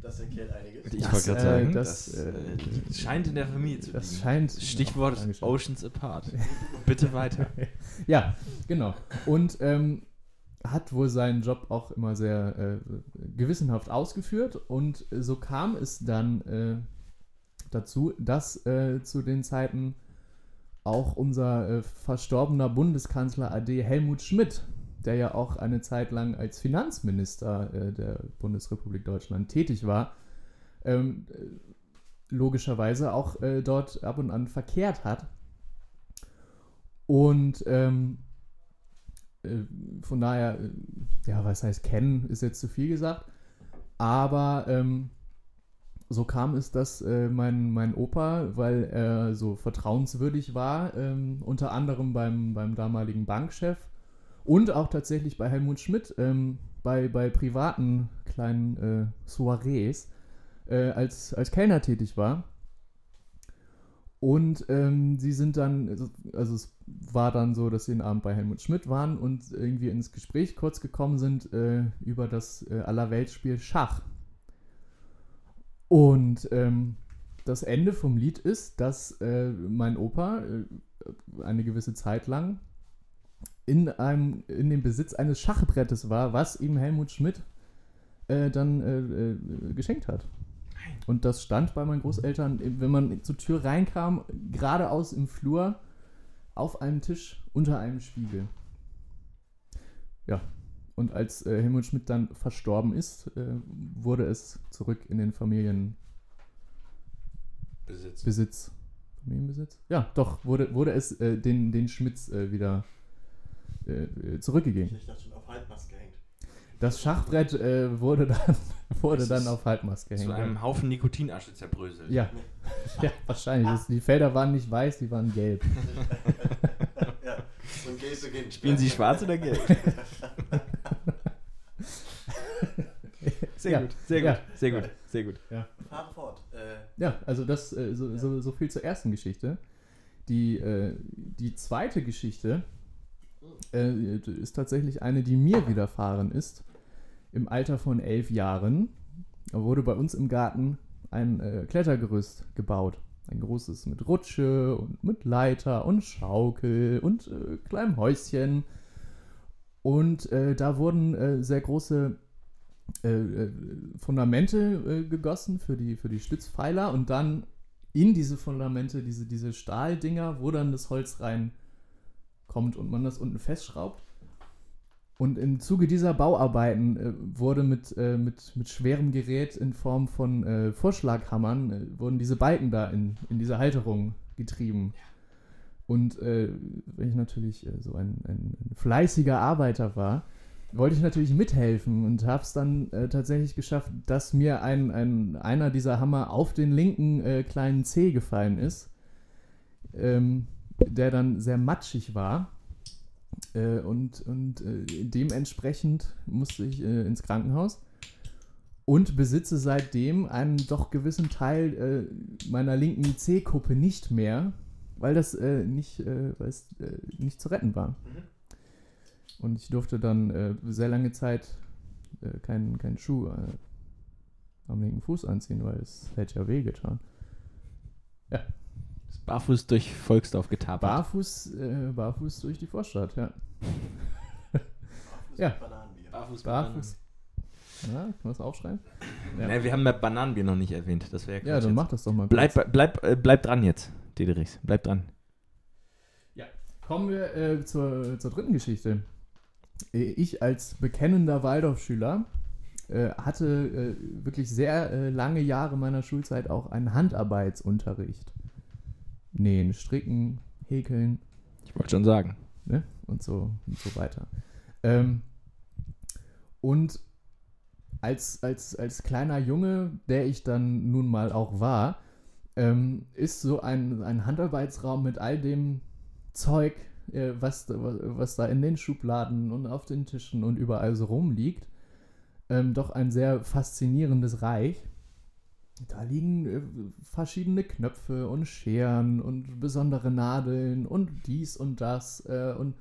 Das erklärt einiges. Ich Das, wollte gerade äh, sagen, das, das, äh, äh, scheint in der Familie zu das liegen. scheint. Stichwort Oh. Oceans Apart. Bitte weiter. Ja, genau. Und ähm, hat wohl seinen Job auch immer sehr äh, gewissenhaft ausgeführt. Und so kam es dann äh, dazu, dass äh, zu den Zeiten auch unser äh, verstorbener Bundeskanzler AD Helmut Schmidt, der ja auch eine Zeit lang als Finanzminister äh, der Bundesrepublik Deutschland tätig war, ähm, äh, logischerweise auch äh, dort ab und an verkehrt hat. Und ähm, äh, von daher, äh, ja, was heißt kennen, ist jetzt zu viel gesagt. Aber ähm, so kam es, dass äh, mein, mein Opa, weil er so vertrauenswürdig war, ähm, unter anderem beim, beim damaligen Bankchef und auch tatsächlich bei Helmut Schmidt ähm, bei, bei privaten kleinen äh, Soirees äh, als, als Kellner tätig war. Und ähm, sie sind dann, also- also es war dann so, dass sie den Abend bei Helmut Schmidt waren und irgendwie ins Gespräch kurz gekommen sind äh, über das äh, Allerweltsspiel Schach. Und ähm, das Ende vom Lied ist, dass äh, mein Opa äh, eine gewisse Zeit lang in, einem, in dem Besitz eines Schachbrettes war, was ihm Helmut Schmidt äh, dann äh, äh, geschenkt hat. Und das stand bei meinen Großeltern, wenn man zur Tür reinkam, geradeaus im Flur, auf einem Tisch unter einem Spiegel. Ja. Und als äh, Helmut Schmidt dann verstorben ist, äh, wurde es zurück in den Familienbesitz. Besitz. Familienbesitz? Ja, doch, wurde, wurde es äh, den, den Schmidts äh, wieder äh, äh, zurückgegeben. Ich dachte schon auf Halbmast gehängt. Das Schachbrett äh, wurde dann, wurde Es dann auf Halbmast Zu gehängt. einem Haufen Nikotinasche zerbröselt. Ja, ja wahrscheinlich. Das, die Felder waren nicht weiß, die waren gelb. ja, und Gay beginnt. Spielen Sie schwarz oder gelb? Sehr Ja. gut, sehr Ja. gut, sehr gut, sehr gut. Fahre fort. Äh, Ja, also das äh, so, so, so viel zur ersten Geschichte. Die, äh, die zweite Geschichte äh, ist tatsächlich eine, die mir widerfahren ist. Im Alter von elf Jahren wurde bei uns im Garten ein äh, Klettergerüst gebaut. Ein großes mit Rutsche und mit Leiter und Schaukel und äh, kleinem Häuschen. Und äh, da wurden äh, sehr große äh, äh, Fundamente äh, gegossen für die, für die Stützpfeiler und dann in diese Fundamente, diese, diese Stahldinger, wo dann das Holz reinkommt und man das unten festschraubt. Und im Zuge dieser Bauarbeiten äh, wurde mit, äh, mit, mit schwerem Gerät in Form von äh, Vorschlaghammern, äh, wurden diese Balken da in, in diese Halterung getrieben. Und äh, wenn ich natürlich äh, so ein, ein, fleißiger Arbeiter war, wollte ich natürlich mithelfen und habe es dann tatsächlich geschafft, dass mir ein, ein, einer dieser Hammer auf den linken kleinen Zeh gefallen ist, ähm, der dann sehr matschig war. Äh, und und äh, dementsprechend musste ich äh, ins Krankenhaus und besitze seitdem einen doch gewissen Teil äh, meiner linken C-Kuppe nicht mehr, weil das äh, nicht, äh, weil es nicht zu retten war. Und ich durfte dann sehr lange Zeit keinen keinen Schuh am linken Fuß anziehen, weil es hätte ja wehgetan. Barfuß durch Volksdorf getapert. Barfuß, äh, barfuß durch die Vorstadt, ja. Ja. Bananenbier. Barfuß. Barfuß. Ja, kann man das aufschreiben? Ja. Nee, wir haben ja Bananenbier noch nicht erwähnt. Das wäre Ja, dann mach das doch mal. Bleib, kurz. bleib, äh, bleib dran jetzt, Dederichs. Bleib dran. Kommen wir äh, zur, zur dritten Geschichte. Äh, Ich als bekennender Waldorfschüler äh, hatte äh, wirklich sehr äh, lange Jahre meiner Schulzeit auch einen Handarbeitsunterricht. Nähen, stricken, häkeln, Ich wollte schon sagen. ne? Und so und so weiter. Ähm, und als, als, als kleiner Junge, der ich dann nun mal auch war, ähm, ist so ein, ein Handarbeitsraum mit all dem Zeug, äh, was, da- was da in den Schubladen und auf den Tischen und überall so rumliegt, ähm, doch ein sehr faszinierendes Reich. Da liegen äh, verschiedene Knöpfe und Scheren und besondere Nadeln und dies und das äh, und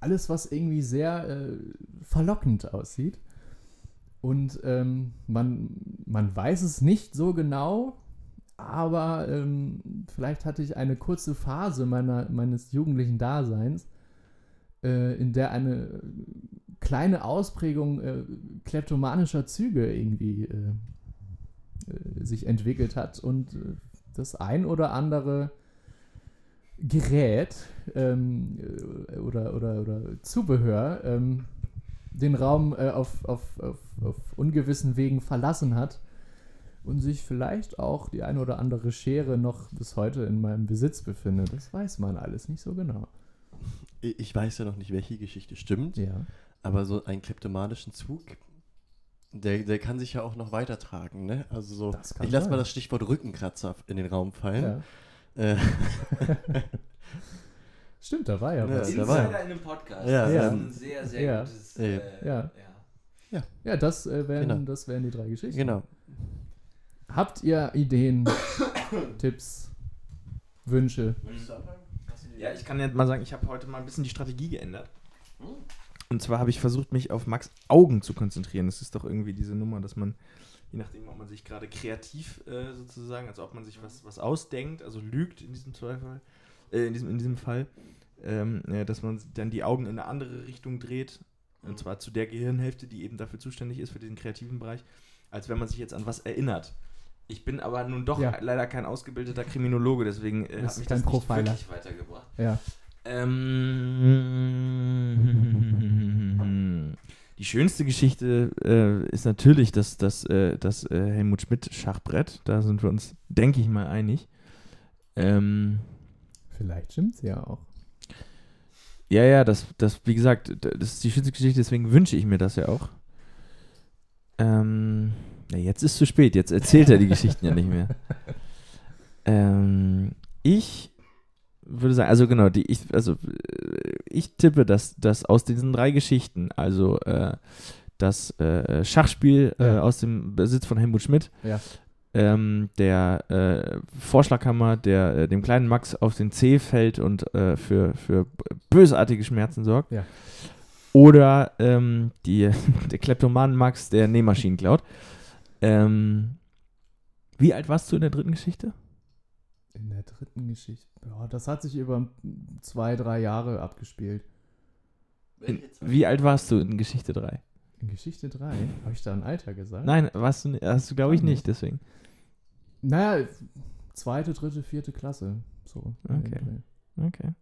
alles, was irgendwie sehr äh, verlockend aussieht. Und ähm, man, man weiß es nicht so genau, aber ähm, vielleicht hatte ich eine kurze Phase meiner, meines jugendlichen Daseins, äh, in der eine kleine Ausprägung äh, kleptomanischer Züge irgendwie äh, sich entwickelt hat und äh, das ein oder andere Gerät ähm, äh, oder, oder, oder Zubehör ähm, den Raum äh, auf, auf, auf, auf ungewissen Wegen verlassen hat und sich vielleicht auch die eine oder andere Schere noch bis heute in meinem Besitz befindet. Das weiß man alles nicht so genau. Ich ich weiß ja noch nicht, welche Geschichte stimmt, Ja. aber so einen kleptomanischen Zug, der, der kann sich ja auch noch weitertragen, ne? Also so, Das kann ich lasse mal das Stichwort Rückenkratzer in den Raum fallen. ja. Äh, Stimmt, da war ja Ja, was. da war Insider in einem Podcast. Ja, das ja. ist ein sehr, sehr Ja. gutes. Ja. Äh, Ja. ja. Ja, das, äh, wären, Genau. das wären die drei Geschichten. genau. Habt ihr Ideen, Tipps, Wünsche? Ja, ich kann jetzt mal sagen, ich habe heute mal ein bisschen die Strategie geändert. Hm? Und zwar habe ich versucht, mich auf Max Augen zu konzentrieren. Das ist doch irgendwie diese Nummer, dass man, je nachdem, ob man sich gerade kreativ äh, sozusagen, also ob man sich was, was ausdenkt, also lügt in diesem Zweifel, äh, in, diesem, in diesem Fall, ähm, äh, dass man dann die Augen in eine andere Richtung dreht. Und zwar zu der Gehirnhälfte, die eben dafür zuständig ist, für diesen kreativen Bereich, als wenn man sich jetzt an was erinnert. Ich bin aber nun doch Ja. leider kein ausgebildeter Kriminologe, deswegen äh, hat mich das Profiler. nicht wirklich weitergebracht. Ja. Ähm, die schönste Geschichte äh, ist natürlich das, das, äh, das äh, Helmut Schmidt Schachbrett. Da sind wir uns, denke ich mal, einig. Ähm, Vielleicht stimmt's ja auch. ja, ja, das, das, wie gesagt, das ist die schönste Geschichte, deswegen wünsche ich mir das ja auch. Ähm, ja, jetzt ist zu spät, jetzt erzählt er die Geschichten ja nicht mehr. Ähm, ich würde sagen, also genau, die, ich, also äh, ich tippe, dass, dass aus diesen drei Geschichten, also äh, das äh, Schachspiel äh, Ja. aus dem Besitz von Helmut Schmidt, Ja. ähm, der äh, Vorschlaghammer, der äh, dem kleinen Max auf den Zeh fällt und äh, für, für bösartige Schmerzen sorgt. Ja. Oder ähm, die, der Kleptoman Max, der Nähmaschinen klaut. Ähm, wie alt warst du in der dritten Geschichte? In der dritten Geschichte. Ja, das hat sich über zwei, drei Jahre abgespielt. In, wie alt warst du in Geschichte 3? In Geschichte 3? Habe ich da ein Alter gesagt? Nein, warst du, hast du glaube ich nicht, deswegen. Naja, zweite, dritte, vierte Klasse. So. Okay. Okay.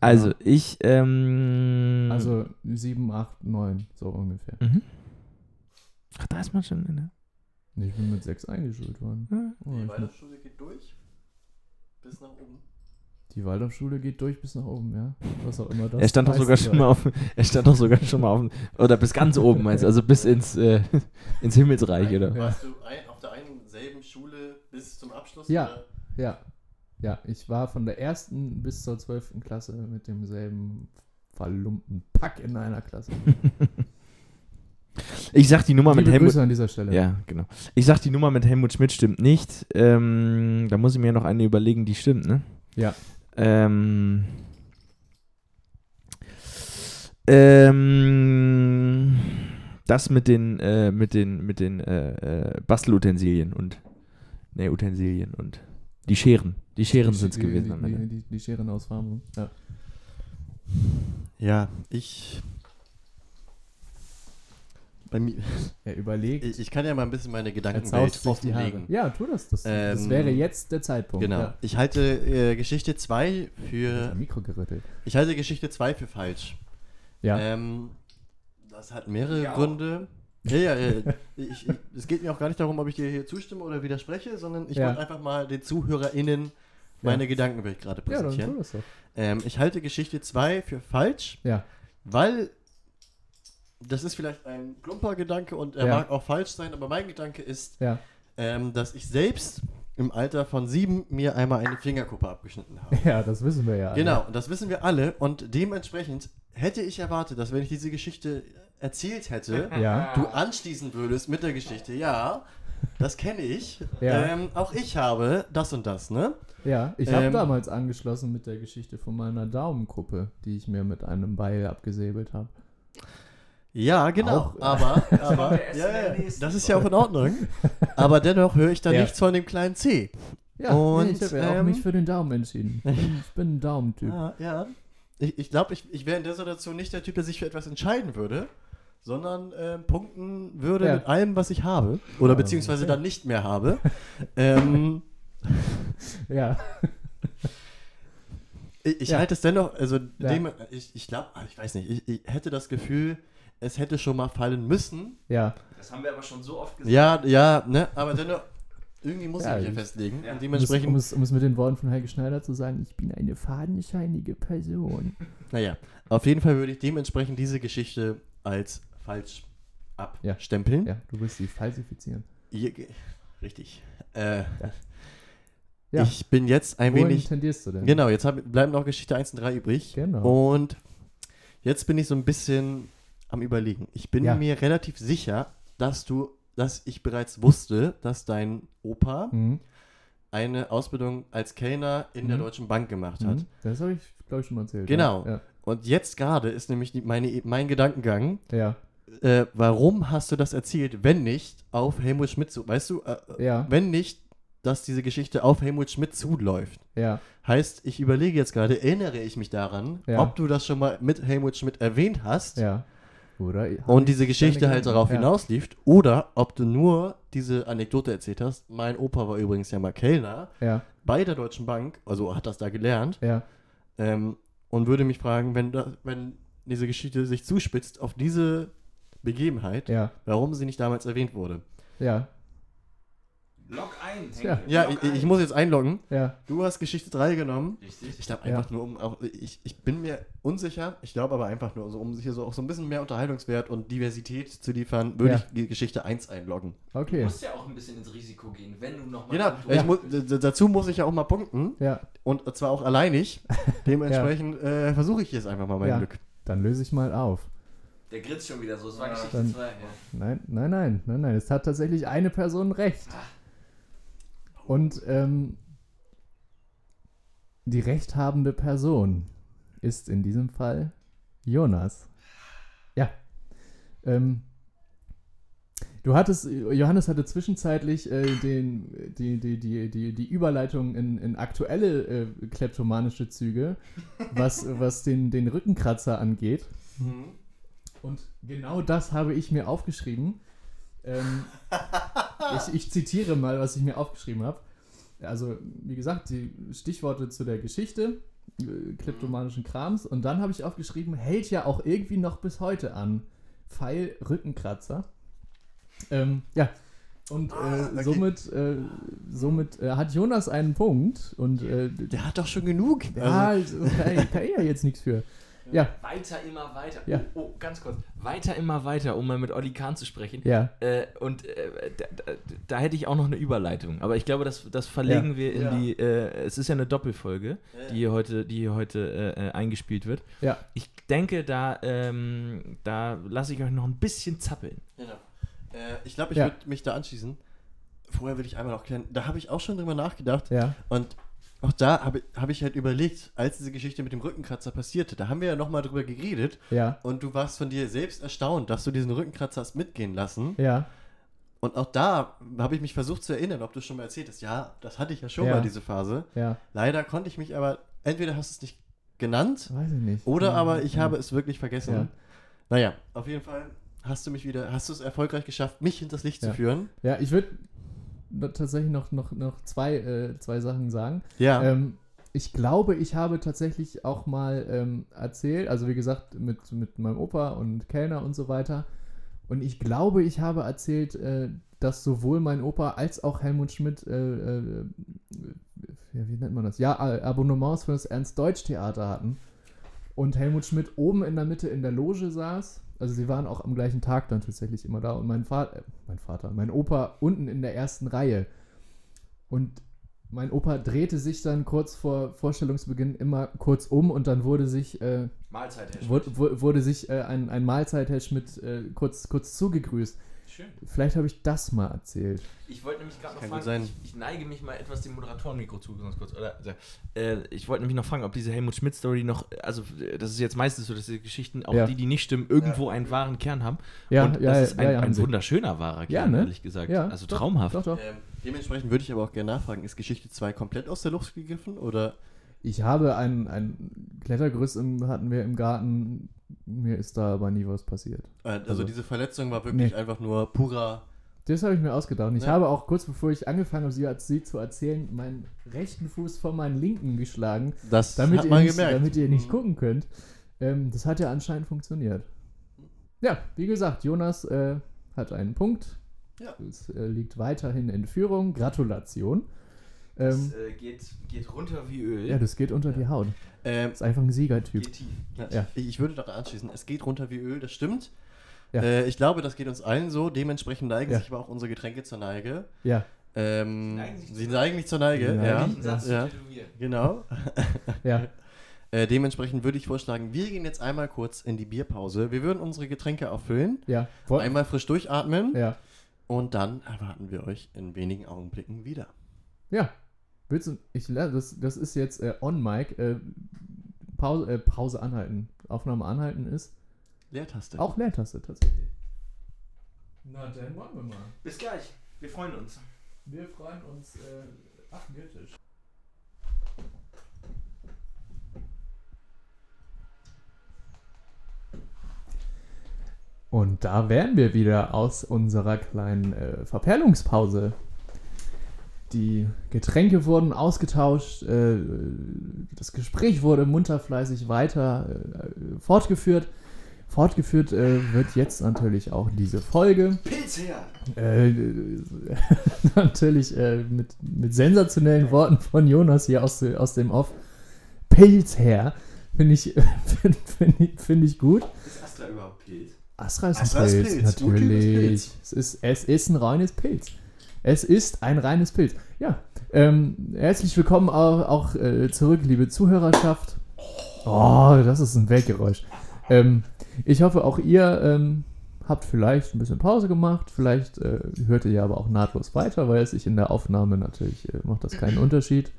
Also, ich, ähm. Also 7, 8, 9, so ungefähr. Mhm. Ach, da ist man schon in der. Ich bin mit 6 eingeschult worden. Ja. Oh, Die Waldorfschule geht durch. Bis nach oben. die Waldorfschule geht durch bis nach oben, ja. Was auch immer das Er stand doch sogar schon mal auf. Er stand doch sogar schon mal auf. Oder bis ganz oben, meinst du? Also bis ins, äh, ins Himmelsreich, oder? Ja. Warst du ein, auf der einen selben Schule bis zum Abschluss? Ja. Oder? Ja. Ja, ich war von der ersten bis zur zwölften Klasse mit demselben verlumpten Pack in einer Klasse. Ich sag die Nummer mit Liebe Helmut. Grüße an dieser Stelle. Ja, genau. Ich sag die Nummer mit Helmut Schmidt stimmt nicht. Ähm, da muss ich mir noch eine überlegen, die stimmt, ne? Ja. Ähm. Ähm. das mit den, äh, mit den, mit den äh, äh, Bastelutensilien und, ne, Utensilien und die Scheren. Die Scheren sind es gewesen Die, die, die, die Scheren aus Farben. Ja. Ja, ich. Bei mir, Er überlegt, ich, ich kann ja mal ein bisschen meine Gedankenwelt Haare. offenlegen. Ja, tu das. Das, das Ähm, wäre jetzt der Zeitpunkt. Genau. Ja. Ich halte äh, Geschichte 2 Mit für. Mikro gerüttelt. Ich halte Geschichte 2 für falsch. Ja. Ähm, das hat mehrere Gründe. Ja, ja, ja. Ich, ich, es geht mir auch gar nicht darum, ob ich dir hier zustimme oder widerspreche, sondern ich Ja. wollte einfach mal den ZuhörerInnen meine Gedankenwelt gerade ja, dann präsentieren. tu das doch. ähm, ich halte Geschichte 2 für falsch, Ja. weil das ist vielleicht ein plumper Gedanke und er Ja. mag auch falsch sein, aber mein Gedanke ist, Ja. ähm, dass ich selbst im Alter von sieben mir einmal eine Fingerkuppe abgeschnitten habe. ja, das wissen wir ja. Genau, und das wissen wir alle und dementsprechend hätte ich erwartet, dass wenn ich diese Geschichte erzählt hätte, Ja. du anschließen würdest mit der Geschichte, ja, das kenne ich, Ja. ähm, auch ich habe das und das, ne? Ja, ich habe Ähm, damals angeschlossen mit der Geschichte von meiner Daumenkuppe, die ich mir mit einem Beil abgesäbelt habe. Ja, genau, Auch, äh, aber, aber ja, das ist ja auch in Ordnung, aber dennoch höre ich da Ja. nichts von dem kleinen C. Ja, Und, nee, ich habe ja auch ähm, mich für den Daumen entschieden. Ich bin, ein Daumentyp. Ja, ja. Ich, ich glaube, ich, ich wäre in der Situation nicht der Typ, der sich für etwas entscheiden würde, sondern ähm, punkten würde Ja. mit allem, was ich habe. Oder beziehungsweise okay. dann nicht mehr habe. ähm, Ja. ich ich Ja. halte es dennoch, also Ja. dem, ich, ich glaube, ich weiß nicht, ich, ich hätte das Gefühl, es hätte schon mal fallen müssen. Ja. Das haben wir aber schon so oft gesagt. Ja, ja, ne, aber dennoch, irgendwie muss Ja, ich mich hier ich- festlegen. Ja. Und Um es, dementsprechend, um, es, um es mit den Worten von Helge Schneider zu sagen, ich bin eine fadenscheinige Person. naja, auf jeden Fall würde ich dementsprechend diese Geschichte als falsch Ja. abstempeln. Ja, du willst sie falsifizieren. Ihr- Richtig. Äh, Ja. Ich bin jetzt ein Wohin wenig. tendierst du denn? Genau, jetzt hab, bleiben noch Geschichte 1 und 3 übrig. Genau. Und jetzt bin ich so ein bisschen am Überlegen. Ich bin Ja. mir relativ sicher, dass du, dass ich bereits wusste, dass dein Opa Mhm. eine Ausbildung als Kellner in der Mhm. Deutschen Bank gemacht hat. Mhm. Das habe ich, glaube ich, schon mal erzählt. Genau. Ja. Und jetzt gerade ist nämlich die, meine, mein Gedankengang, Ja. äh, warum hast du das erzählt, wenn nicht auf Helmut Schmidt zu, weißt du, äh, Ja. wenn nicht, dass diese Geschichte auf Helmut Schmidt zuläuft. Ja. Heißt, ich überlege jetzt gerade, erinnere ich mich daran, Ja. ob du das schon mal mit Helmut Schmidt erwähnt hast Ja. Oder und diese Geschichte halt darauf ja. hinauslief oder ob du nur diese Anekdote erzählt hast. Mein Opa war übrigens ja mal Kellner Ja. bei der Deutschen Bank, also hat das da gelernt Ja. ähm, und würde mich fragen, wenn, da, wenn diese Geschichte sich zuspitzt auf diese Begebenheit, Ja. warum sie nicht damals erwähnt wurde. Ja. Log ein. Ja. Henke, Ja, log ich, ein. ich muss jetzt einloggen. Ja. Du hast Geschichte 3 genommen. Richtig. Ich glaube Ja. einfach nur um auch, ich, ich bin mir unsicher, ich glaube aber einfach nur, so, um hier so auch so ein bisschen mehr Unterhaltungswert und Diversität zu liefern, würde Ja. ich die Geschichte 1 einloggen. Du Okay. musst ja auch ein bisschen ins Risiko gehen, wenn du nochmal. Genau, ich muss, dazu muss ich ja auch mal punkten Ja. und zwar auch alleinig. Dementsprechend äh, versuche ich jetzt einfach mal mein Ja. Glück. Dann löse ich mal auf. Der grinst schon wieder so. Es war Geschichte Dann- 2. Ja. Nein, nein, nein, nein, nein. Es hat tatsächlich eine Person recht. Und ähm, die rechthabende Person ist in diesem Fall Jonas. Ja. Ähm, du hattest, Johannes hatte zwischenzeitlich äh, den, die, die, die, die, die Überleitung in, in aktuelle äh, kleptomanische Züge, was, was den, den Rückenkratzer angeht. Und genau das habe ich mir aufgeschrieben. Ähm, ich, ich zitiere mal, was ich mir aufgeschrieben habe. Also, wie gesagt, die Stichworte zu der Geschichte, äh, kleptomanischen Krams. Und dann habe ich aufgeschrieben, hält ja auch irgendwie noch bis heute an. Pfeil Rückenkratzer. Ähm, ja. Und äh, okay. somit, äh, somit äh, hat Jonas einen Punkt. Und äh, Der hat doch schon genug. ja, Also, kann, ich- kann ich ja jetzt nichts für. Ja, Weiter immer weiter. Ja. Oh, oh, ganz kurz. Weiter immer weiter, um mal mit Olli Kahn zu sprechen. ja, Äh, und äh, da, da, da hätte ich auch noch eine Überleitung. Aber ich glaube, das, das verlegen Ja. wir in Ja. die. Äh, es ist ja eine Doppelfolge, Ja. die hier heute, die hier heute äh, äh, eingespielt wird. ja. Ich denke, da, ähm, da lasse ich euch noch ein bisschen zappeln. genau. äh, ich glaube, ich Ja. würde mich da anschließen. Vorher will ich einmal noch klären, da habe ich auch schon drüber nachgedacht Ja, und auch da habe hab ich halt überlegt, als diese Geschichte mit dem Rückenkratzer passierte, da haben wir ja nochmal drüber geredet Ja, und du warst von dir selbst erstaunt, dass du diesen Rückenkratzer hast mitgehen lassen. ja, Und auch da habe ich mich versucht zu erinnern, ob du schon mal erzählt hast. Ja, das hatte ich ja schon Ja. mal, diese Phase. ja. Leider konnte ich mich aber, entweder hast du es nicht genannt Weiß ich nicht. oder Ja, aber ich ja. habe es wirklich vergessen. Ja. Naja, auf jeden Fall hast du mich wieder, hast du es erfolgreich geschafft, mich hinters Licht zu führen. Ja, ich würde tatsächlich noch, noch, noch zwei, äh, zwei Sachen sagen. Ja. Ähm, ich glaube, ich habe tatsächlich auch mal ähm, erzählt, also wie gesagt, mit, mit meinem Opa und Kellner und so weiter. Und ich glaube, ich habe erzählt, äh, dass sowohl mein Opa als auch Helmut Schmidt, äh, äh, ja, wie nennt man das? Ja, Abonnements für das Ernst-Deutsch-Theater hatten. Und Helmut Schmidt oben in der Mitte in der Loge saß. Also sie waren auch am gleichen Tag dann tatsächlich immer da. Und mein Vater, äh, mein Vater, mein Opa unten in der ersten Reihe. Und mein Opa drehte sich dann kurz vor Vorstellungsbeginn immer kurz um und dann wurde sich, äh, Mahlzeit, wurde, wu- wurde sich äh, ein, ein Mahlzeit, Herr Schmidt, äh, kurz, kurz zugegrüßt. Schön. Vielleicht habe ich das mal erzählt. Ich wollte nämlich gerade noch fragen. Ich, ich neige mich mal etwas dem Moderatorenmikro zu, ganz kurz. Oder, also, äh, ich wollte nämlich noch fragen, ob diese Helmut Schmidt-Story noch, also das ist jetzt meistens so, dass diese Geschichten, auch Ja. die, die nicht stimmen, irgendwo einen wahren Kern haben. Ja, Und ja, das ist ein, ja, ja, ein wunderschöner wahrer Kern, Ja, ne? ehrlich gesagt. Ja, also doch, traumhaft. Doch, doch. Ähm, dementsprechend würde ich aber auch gerne nachfragen, ist Geschichte 2 komplett aus der Luft gegriffen oder Ich habe ein, ein Klettergerüst im, hatten wir im Garten. Mir ist da aber nie was passiert. äh, also, Also- diese Verletzung war wirklich Nee. einfach nur purer Das habe ich mir ausgedacht. Und ich Ja. habe auch kurz bevor ich angefangen habe, sie, sie zu erzählen, meinen rechten Fuß von meinen linken geschlagen, das damit, hat ihr man nicht, gemerkt. damit ihr nicht Mhm. gucken könnt. Ähm, das hat ja anscheinend funktioniert. Ja, wie gesagt, Jonas äh, hat einen Punkt. Ja. Es äh, liegt weiterhin in Führung. Gratulation. Ähm, Das äh, geht, geht runter wie Öl. ja, das geht unter die Haut. Ähm, Ist einfach ein Siegertyp. geht tief. Ja, Ja. Ich, ich würde daran anschließen, es geht runter wie Öl, das stimmt. Ja. Äh, ich glaube, das geht uns allen so. Dementsprechend neigen Ja. sich aber auch unsere Getränke zur Neige. Ja, Ähm, Neigen sich sie zur neigen nicht zur Neige, ja. ja. Genau. ja. Äh, dementsprechend würde ich vorschlagen, wir gehen jetzt einmal kurz in die Bierpause. Wir würden unsere Getränke auffüllen, Ja. Woll- einmal frisch durchatmen ja. und dann erwarten wir euch in wenigen Augenblicken wieder. Ja. Willst du, ich, das, das ist jetzt äh, on mic. Äh, Pause, äh, Pause anhalten. Aufnahme anhalten ist Leertaste. auch Leertaste tatsächlich. Na, dann wollen wir mal. Bis gleich. Wir freuen uns. Wir freuen uns. Äh, ach, Biertisch. Und da wären wir wieder aus unserer kleinen äh, Verperlungspause. Die Getränke wurden ausgetauscht, äh, das Gespräch wurde munter fleißig weiter äh, fortgeführt. Fortgeführt äh, wird jetzt natürlich auch diese Folge. Pilz her! Äh, natürlich äh, mit, mit sensationellen Worten von Jonas hier aus, aus dem Off. Pilz her. Finde ich, find, find ich, find ich gut. Ist Astra überhaupt Pilz? Astra ist ein Astra ist Pilz, Pilz. Urtyp ist natürlich. Pilz. Es, ist, es ist ein reines Pilz. Es ist ein reines Pilz. Ja, ähm, herzlich willkommen auch, auch äh, zurück, liebe Zuhörerschaft. Oh, das ist ein Weltgeräusch. Ähm, ich hoffe, auch ihr ähm, habt vielleicht ein bisschen Pause gemacht. Vielleicht äh, hört ihr ja aber auch nahtlos weiter, weil es sich in der Aufnahme natürlich äh, macht das keinen Unterschied.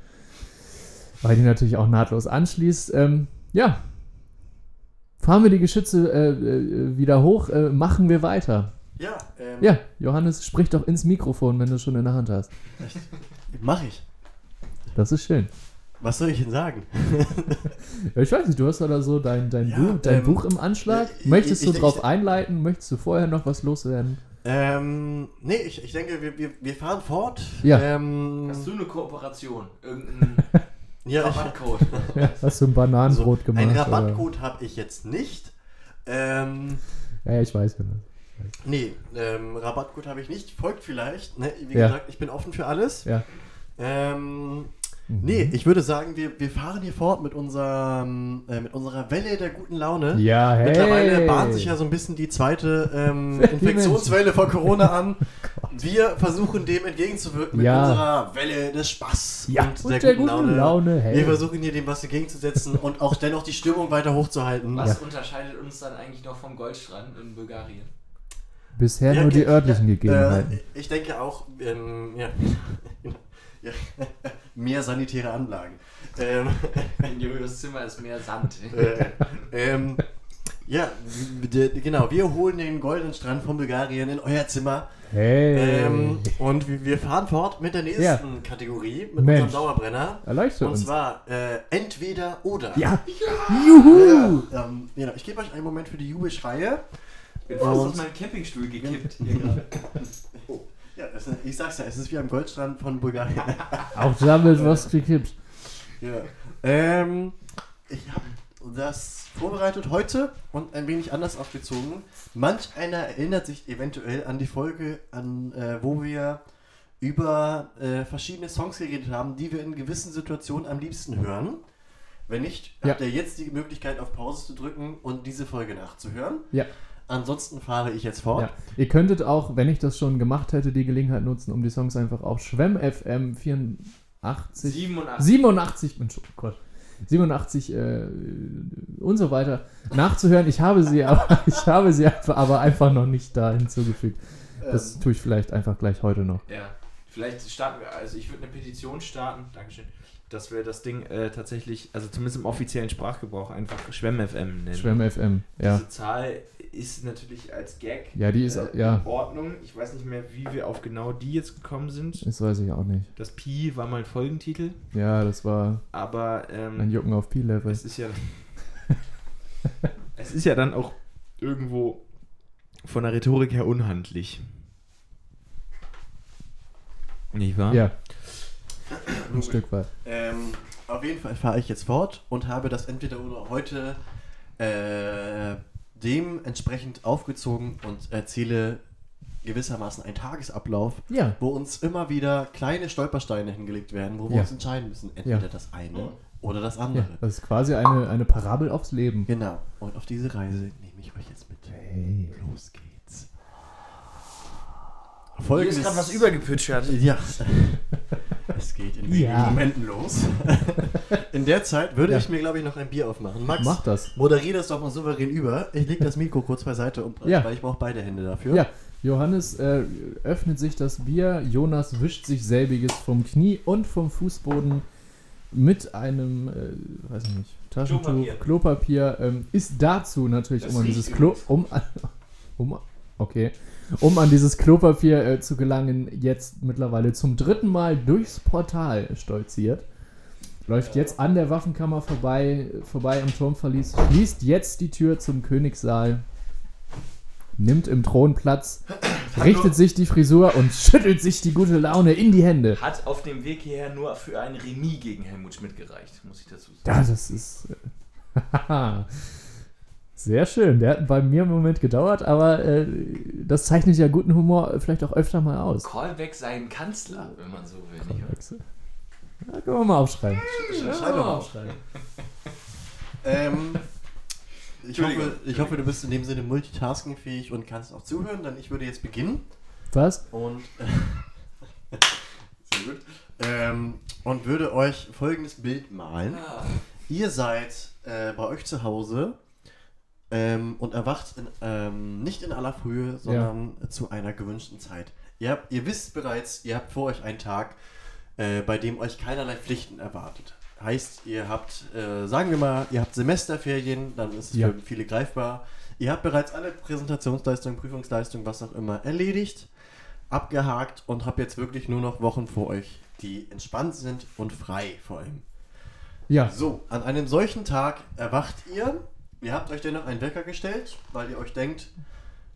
Weil die natürlich auch nahtlos anschließt. Ähm, ja, fahren wir die Geschütze äh, äh, wieder hoch, äh, machen wir weiter. Ja, ähm, Ja, Johannes, sprich doch ins Mikrofon, wenn du es schon in der Hand hast. mach ich. Das ist schön. Was soll ich denn sagen? Ich weiß nicht, du hast da so dein, dein, Ja, Buch, dein ähm, Buch im Anschlag. ich- Möchtest ich- du ich- drauf ich- einleiten? Möchtest du vorher noch was loswerden? Ähm, nee, ich, ich denke, wir, wir, wir fahren fort. Ja. Ähm, Hast du eine Kooperation? Irgendein ja, ich, Rabattcode? Ja, hast du ein Bananenbrot so, gemacht? Ein oder? Rabattcode habe ich jetzt nicht. Ähm, Ja, ich weiß ja. Nee, ähm, Rabattcode habe ich nicht. Folgt vielleicht. Ne? Wie Ja. gesagt, ich bin offen für alles. Ja. Ähm, Mhm. nee, ich würde sagen, wir, wir fahren hier fort mit, unserem, äh, mit unserer Welle der guten Laune. Ja, hey. Mittlerweile bahnt sich ja so ein bisschen die zweite ähm, Infektionswelle von Corona an. Wir versuchen dem entgegenzuwirken mit Ja. unserer Welle des Spaß Ja, und, und der, guten Laune. Laune. hey. Wir versuchen hier dem was entgegenzusetzen und auch dennoch die Stimmung weiter hochzuhalten. Was Ja. unterscheidet uns dann eigentlich noch vom Goldstrand in Bulgarien? Bisher Ja, nur die örtlichen Äh, Gegebenheiten. ich denke auch, ähm, ja. ja. mehr sanitäre Anlagen. Ähm, In Julius Zimmer ist mehr Sand. äh, ähm, ja, genau. Wir holen den goldenen Strand von Bulgarien in euer Zimmer. Hey. Ähm, und wir fahren fort mit der nächsten Ja. Kategorie, mit Mensch. unserem Dauerbrenner. Erleuchte Und uns. zwar äh, entweder oder. ja. Juhu. Ja, ähm, genau. Ich gebe euch einen Moment für die Jubelschreie. Bin fast auf meinen Campingstuhl gekippt. Ja, es ist, ich sag's ja, es ist wie am Goldstrand von Bulgarien. Auch damit was gekippt. ja. Ähm, ich habe das vorbereitet heute und ein wenig anders aufgezogen. Manch einer erinnert sich eventuell an die Folge, an äh, wo wir über äh, verschiedene Songs geredet haben, die wir in gewissen Situationen am liebsten hören. Wenn nicht, Ja. habt ihr jetzt die Möglichkeit auf Pause zu drücken und diese Folge nachzuhören. Ja. Ansonsten fahre ich jetzt fort. ja. Ihr könntet auch, wenn ich das schon gemacht hätte, die Gelegenheit nutzen, um die Songs einfach auf Schwemm FM 84 87. 87, Mensch, oh Gott, 87 äh, und so weiter nachzuhören. Ich habe sie aber, ich habe sie einfach, aber einfach noch nicht da hinzugefügt. Das Ähm, tue ich vielleicht einfach gleich heute noch. Ja, vielleicht starten wir, also ich würde eine Petition starten, Dankeschön, dass wir das Ding äh, tatsächlich, also zumindest im offiziellen Sprachgebrauch einfach Schwemm-FM nennen. Schwemm FM, ja. Diese Zahl ist natürlich als Gag Ja, die ist, äh, ja, in Ordnung. Ich weiß nicht mehr, wie wir auf genau die jetzt gekommen sind. das weiß ich auch nicht. Das Pi war mal ein Folgentitel, Ja, das war aber ein ähm, Jucken auf P-Level. es ist ja es ist ja dann auch irgendwo von der Rhetorik her unhandlich. Nicht wahr? Ja, ein. Stück weit. Ähm, auf jeden Fall fahre ich jetzt fort und habe das entweder oder heute äh, dementsprechend aufgezogen und erzähle gewissermaßen einen Tagesablauf, Ja, wo uns immer wieder kleine Stolpersteine hingelegt werden, wo wir Ja. uns entscheiden müssen. Entweder Ja. das eine oder das ja, andere. das ist quasi eine, eine Parabel aufs Leben. Genau. Und auf diese Reise nehme ich euch jetzt mit. Hey. Los geht's. Hier ist gerade was übergepitchert. Ja. es geht in wenigen Ja. Momenten los. in der Zeit würde Ja. ich mir, glaube ich, noch ein Bier aufmachen. Max, Mach das. moderier das doch mal souverän über. Ich lege das Mikro kurz beiseite, um, Ja. weil ich brauche beide Hände dafür. Ja, Johannes äh, öffnet sich das Bier, Jonas wischt sich selbiges vom Knie und vom Fußboden mit einem, äh, weiß ich nicht, Taschentuch, Klopapier. Klopapier, ähm, ist dazu natürlich, Das um dieses Klo, um, um, okay, um an dieses Klopapier äh, zu gelangen, jetzt mittlerweile zum dritten Mal durchs Portal stolziert. Läuft jetzt an der Waffenkammer vorbei, vorbei am Turmverlies, schließt jetzt die Tür zum Königssaal, nimmt im Thron Platz, richtet sich die Frisur und schüttelt sich die gute Laune in die Hände. Hat auf dem Weg hierher nur für ein Remis gegen Helmut Schmidt gereicht, muss ich dazu sagen. Ja, das ist. äh, Sehr schön. Der hat bei mir im Moment gedauert, aber äh, das zeichnet ja guten Humor vielleicht auch öfter mal aus. Callback seinen Kanzler, wenn man so will. Ja, können wir mal aufschreiben. Schreib doch mal auf. Ähm, ich, hoffe, ich hoffe, du bist in dem Sinne multitaskingfähig und kannst auch zuhören, denn ich würde jetzt beginnen. Was? Und. sehr gut. Ähm, und würde euch folgendes Bild malen. Ja. Ihr seid äh, bei euch zu Hause ähm, und erwacht in, ähm, nicht in aller Frühe, sondern zu einer gewünschten Zeit. Ihr, habt, ihr wisst bereits, ihr habt vor euch einen Tag, äh, bei dem euch keinerlei Pflichten erwartet. Heißt, ihr habt, äh, sagen wir mal, ihr habt Semesterferien, dann ist es Ja. für viele greifbar. Ihr habt bereits alle Präsentationsleistungen, Prüfungsleistungen, was auch immer, erledigt, abgehakt und habt jetzt wirklich nur noch Wochen vor euch, die entspannt sind und frei vor allem. Ja. So, an einem solchen Tag erwacht ihr. Ihr habt euch dennoch einen Wecker gestellt, weil ihr euch denkt,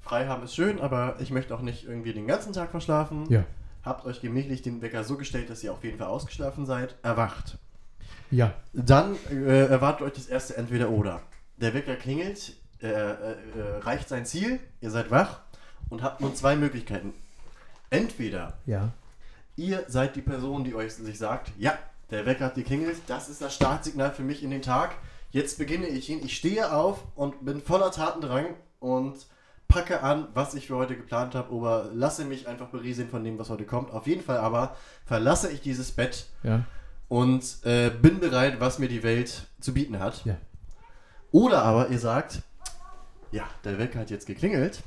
frei haben ist schön, aber ich möchte auch nicht irgendwie den ganzen Tag verschlafen. Ja. Habt euch gemächlich den Wecker so gestellt, dass ihr auf jeden Fall ausgeschlafen seid. Erwacht. Ja. Dann äh, erwartet euch das erste Entweder-Oder. Der Wecker klingelt, äh, äh, äh, reicht sein Ziel, ihr seid wach und habt nun zwei Möglichkeiten. Entweder Ja. Ihr seid die Person, die euch sich sagt, ja, der Wecker hat geklingelt, das ist das Startsignal für mich in den Tag. Jetzt beginne ich ihn. Ich stehe auf und bin voller Tatendrang und packe an, was ich für heute geplant habe, aber lasse mich einfach berieseln von dem, was heute kommt. Auf jeden Fall aber verlasse ich dieses Bett Ja. und äh, bin bereit, was mir die Welt zu bieten hat. Ja. Oder aber ihr sagt, ja, der Wecker hat jetzt geklingelt,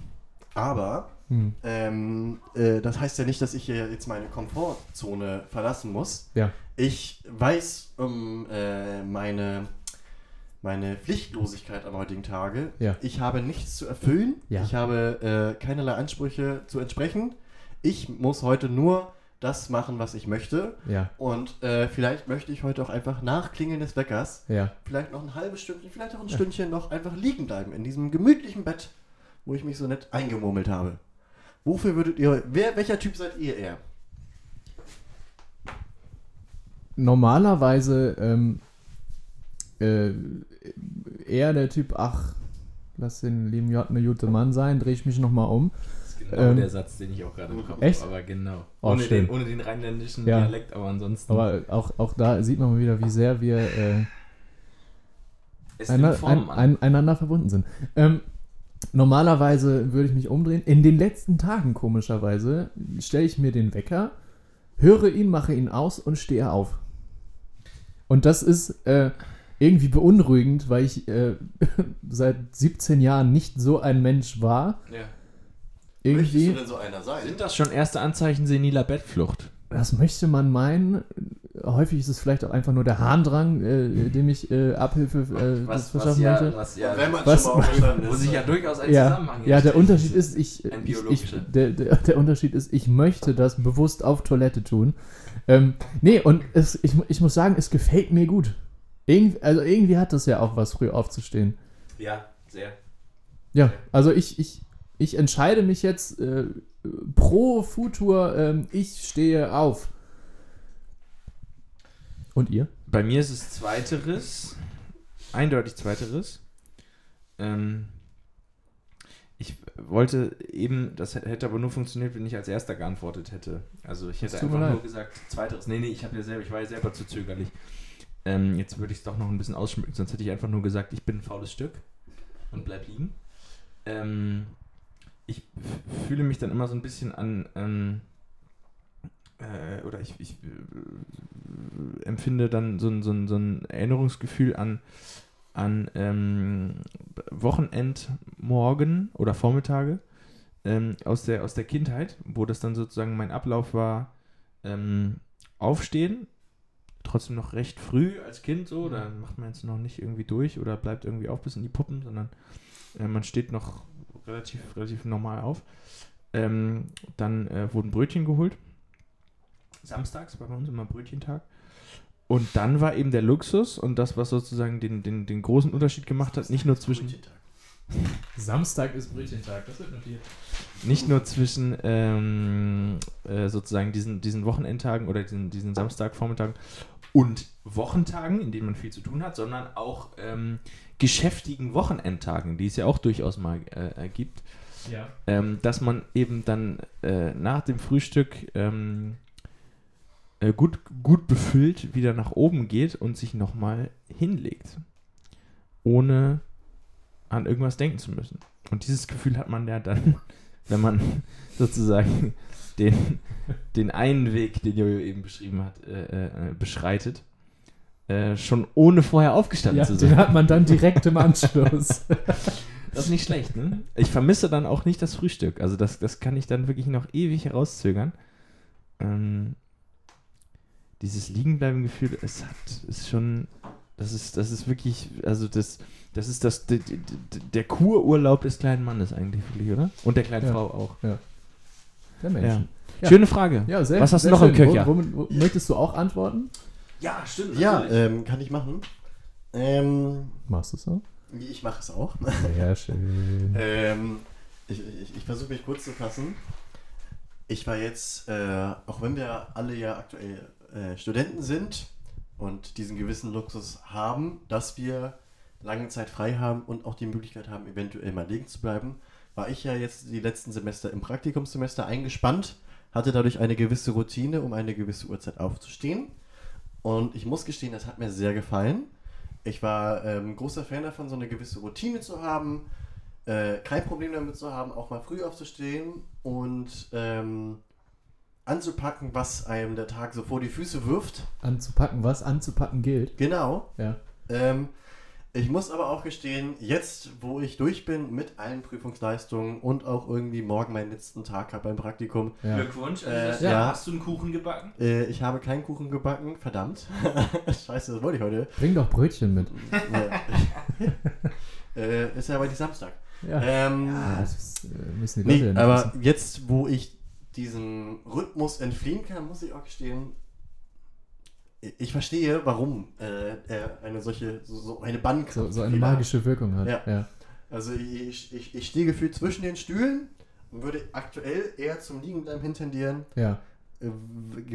aber Hm. Ähm, äh, das heißt ja nicht, dass ich hier jetzt meine Komfortzone verlassen muss. Ja. Ich weiß um äh, meine, meine Pflichtlosigkeit am heutigen Tage. Ja. Ich habe nichts zu erfüllen. Ja. Ich habe äh, keinerlei Ansprüche zu entsprechen. Ich muss heute nur das machen, was ich möchte. Ja, Und äh, vielleicht möchte ich heute auch einfach nach Klingeln des Weckers vielleicht noch ein halbes Stündchen, vielleicht auch ein Stündchen noch einfach liegen bleiben in diesem gemütlichen Bett, wo ich mich so nett eingemurmelt habe. Wofür würdet ihr, wer, welcher Typ seid ihr eher? Normalerweise ähm, äh, eher der Typ, ach, lass den lieben J eine gute Mann sein, drehe ich mich nochmal um. Das ist genau Ähm, der Satz, den ich auch gerade im Kopf habe. Echt? Aber genau. Oh, ohne, den, ohne den rheinländischen Ja. Dialekt, aber ansonsten. Aber auch, auch da sieht man mal wieder, wie sehr wir äh, Einer, Form ein, ein, einander verbunden sind. Ähm, normalerweise würde ich mich umdrehen. In den letzten Tagen, komischerweise, stelle ich mir den Wecker, höre ihn, mache ihn aus und stehe auf. Und das ist äh, irgendwie beunruhigend, weil ich äh, seit 17 Jahren nicht so ein Mensch war. ja. Irgendwie, denn so einer sein? Sind das schon erste Anzeichen seniler Bettflucht? das möchte man meinen. Häufig ist es vielleicht auch einfach nur der Harndrang, äh, dem ich äh, Abhilfe äh, das verschaffen ja, möchte. was ja, Wenn man Was- schon mal aufgestanden wo ist. sich ja durchaus ein ja, Zusammenhang ja, der. Unterschied ist, ich, Ein ich, ich der, der, der Unterschied ist, ich möchte das bewusst auf Toilette tun. Ähm, nee, und es, ich, ich muss sagen, es gefällt mir gut. Irgend, also irgendwie hat das ja auch was, früh aufzustehen. Ja, sehr. Ja, also ich, ich, ich entscheide mich jetzt äh, pro Futur, ähm, ich stehe auf. Und ihr? Bei mir ist es zweiteres. Eindeutig zweiteres. Ähm, ich wollte eben, das hätte aber nur funktioniert, wenn ich als erster geantwortet hätte. Also ich hätte einfach nur gesagt, zweiteres. Nee, nee, ich habe ja selber, ich war ja selber zu zögerlich. Ähm, jetzt würde ich es doch noch ein bisschen ausschmücken, sonst hätte ich einfach nur gesagt, ich bin ein faules Stück und bleib liegen. Ähm, ich fühle mich dann immer so ein bisschen an, ähm, äh, oder ich, ich äh, empfinde dann so ein, so ein, so ein Erinnerungsgefühl an, an ähm, Wochenendmorgen oder Vormittage ähm, aus, der, aus der Kindheit, wo das dann sozusagen mein Ablauf war, ähm, aufstehen, trotzdem noch recht früh als Kind so, da macht man jetzt noch nicht irgendwie durch oder bleibt irgendwie auf bis in die Puppen, sondern äh, man steht noch relativ, relativ normal auf. Ähm, dann äh, wurden Brötchen geholt. Samstags war bei uns immer Brötchentag. Und dann war eben der Luxus und das, was sozusagen den, den, den großen Unterschied gemacht hat, nicht nur zwischen, Samstag ist Brötchentag, das wird notiert. nicht nur zwischen ähm, äh, sozusagen diesen, diesen Wochenendtagen oder diesen, diesen Samstagvormittagen und Wochentagen, in denen man viel zu tun hat, sondern auch ähm, geschäftigen Wochenendtagen, die es ja auch durchaus mal äh, äh, gibt, Ja. ähm, dass man eben dann äh, nach dem Frühstück ähm, äh, gut, gut befüllt wieder nach oben geht und sich nochmal hinlegt, ohne an irgendwas denken zu müssen. Und dieses Gefühl hat man ja dann, wenn man sozusagen den, den einen Weg, den Jojo eben beschrieben hat, äh, äh, beschreitet, äh, schon ohne vorher aufgestanden Ja, zu den sein. hat man dann direkt im Anschluss. Das ist nicht schlecht, ne? Ich vermisse dann auch nicht das Frühstück. Also das, das kann ich dann wirklich noch ewig herauszögern. Ähm, dieses Liegenbleiben-Gefühl, es hat, ist schon, das ist, das ist wirklich, also das, das ist das, der, der Kururlaub des kleinen Mannes eigentlich wirklich, oder? Und der kleinen Ja. Frau auch. Der Menschen. Ja. Schöne Frage. Ja, sehr, Was hast du noch im schön. Köcher? Wo, womit, wo, möchtest du auch antworten? Ja, stimmt. Ja, ähm, kann ich machen. Ähm, Machst du so? ich mache es auch. Sehr schön. Ähm, ich ich, ich versuche mich kurz zu fassen. Ich war jetzt, äh, auch wenn wir alle ja aktuell äh, Studenten sind und diesen gewissen Luxus haben, dass wir lange Zeit frei haben und auch die Möglichkeit haben, eventuell mal liegen zu bleiben, war ich ja jetzt die letzten Semester im Praktikumssemester eingespannt, hatte dadurch eine gewisse Routine, um eine gewisse Uhrzeit aufzustehen. Und ich muss gestehen, das hat mir sehr gefallen. Ich war ähm, großer Fan davon, so eine gewisse Routine zu haben, äh, kein Problem damit zu haben, auch mal früh aufzustehen und ähm, anzupacken, was einem der Tag so vor die Füße wirft. Anzupacken, was anzupacken gilt. Genau. Ja. Ähm, Ich muss aber auch gestehen, jetzt, wo ich durch bin mit allen Prüfungsleistungen und auch irgendwie morgen meinen letzten Tag habe beim Praktikum, Ja. Glückwunsch. Äh, Also das, ja. Hast du einen Kuchen gebacken? äh, ich habe keinen Kuchen gebacken, verdammt. Scheiße, das wollte ich heute. Bring doch Brötchen mit. äh, ist ja aber die Samstag. Ja. Ähm, Ah, das äh, müssen die Leute nee, ja nicht aber jetzt, wo ich diesem Rhythmus entfliehen kann, muss ich auch gestehen, ich verstehe, warum äh, er eine solche, so, so eine Bannkraft So, so eine magische Wirkung hat. Ja. Ja. Also ich, ich, ich stehe gefühlt zwischen den Stühlen und würde aktuell eher zum Liegenbleiben hintendieren, Ja. äh,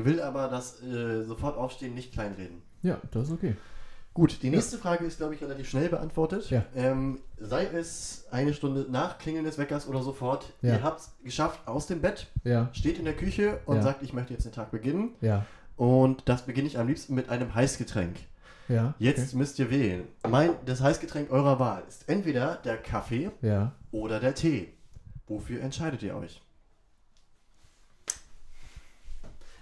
will aber das äh, sofort aufstehen nicht kleinreden. ja, das ist okay. Gut, die nächste Frage ist, glaube ich, relativ schnell beantwortet. Ja. Ähm, sei es eine Stunde nach Klingeln des Weckers oder sofort, Ja. ihr habt es geschafft aus dem Bett, Ja, steht in der Küche und Ja. sagt, ich möchte jetzt den Tag beginnen. ja, Und das beginne ich am liebsten mit einem Heißgetränk. ja. Jetzt müsst ihr wählen. Mein, das Heißgetränk eurer Wahl ist entweder der Kaffee Okay. Ja. oder der Tee. Wofür entscheidet ihr euch?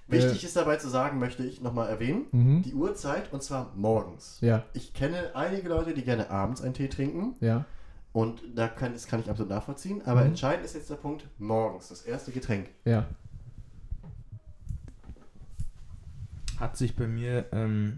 Wichtig ist dabei zu sagen, möchte ich nochmal erwähnen, Mhm. die Uhrzeit und zwar morgens. Ja, Ich kenne einige Leute, die gerne abends einen Tee trinken ja. und da kann, das kann ich absolut nachvollziehen, aber Mhm. entscheidend ist jetzt der Punkt morgens, das erste Getränk. Ja. Hat sich bei mir ähm,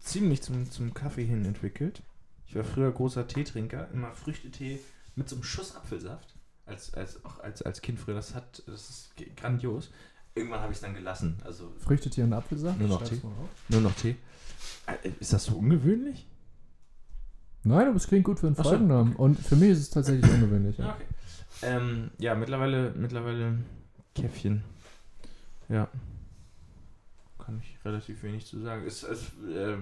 ziemlich zum, zum Kaffee hin entwickelt. Ich war früher großer Teetrinker, immer Früchtetee mit so einem Schuss Apfelsaft. Als, als, auch als, als Kind früher, das hat, das ist grandios. Irgendwann habe ich es dann gelassen. Also Früchtetee und Apfelsaft. Nur noch Tee. nur noch Tee. Äh, Ist das so ungewöhnlich? Nein, aber es klingt gut für einen so, Folgennamen. Und für mich ist es tatsächlich ungewöhnlich. Ja, Ja. okay. Ähm, ja, mittlerweile, mittlerweile Käffchen. Ja. Kann ich relativ wenig zu sagen. Ist, ist äh,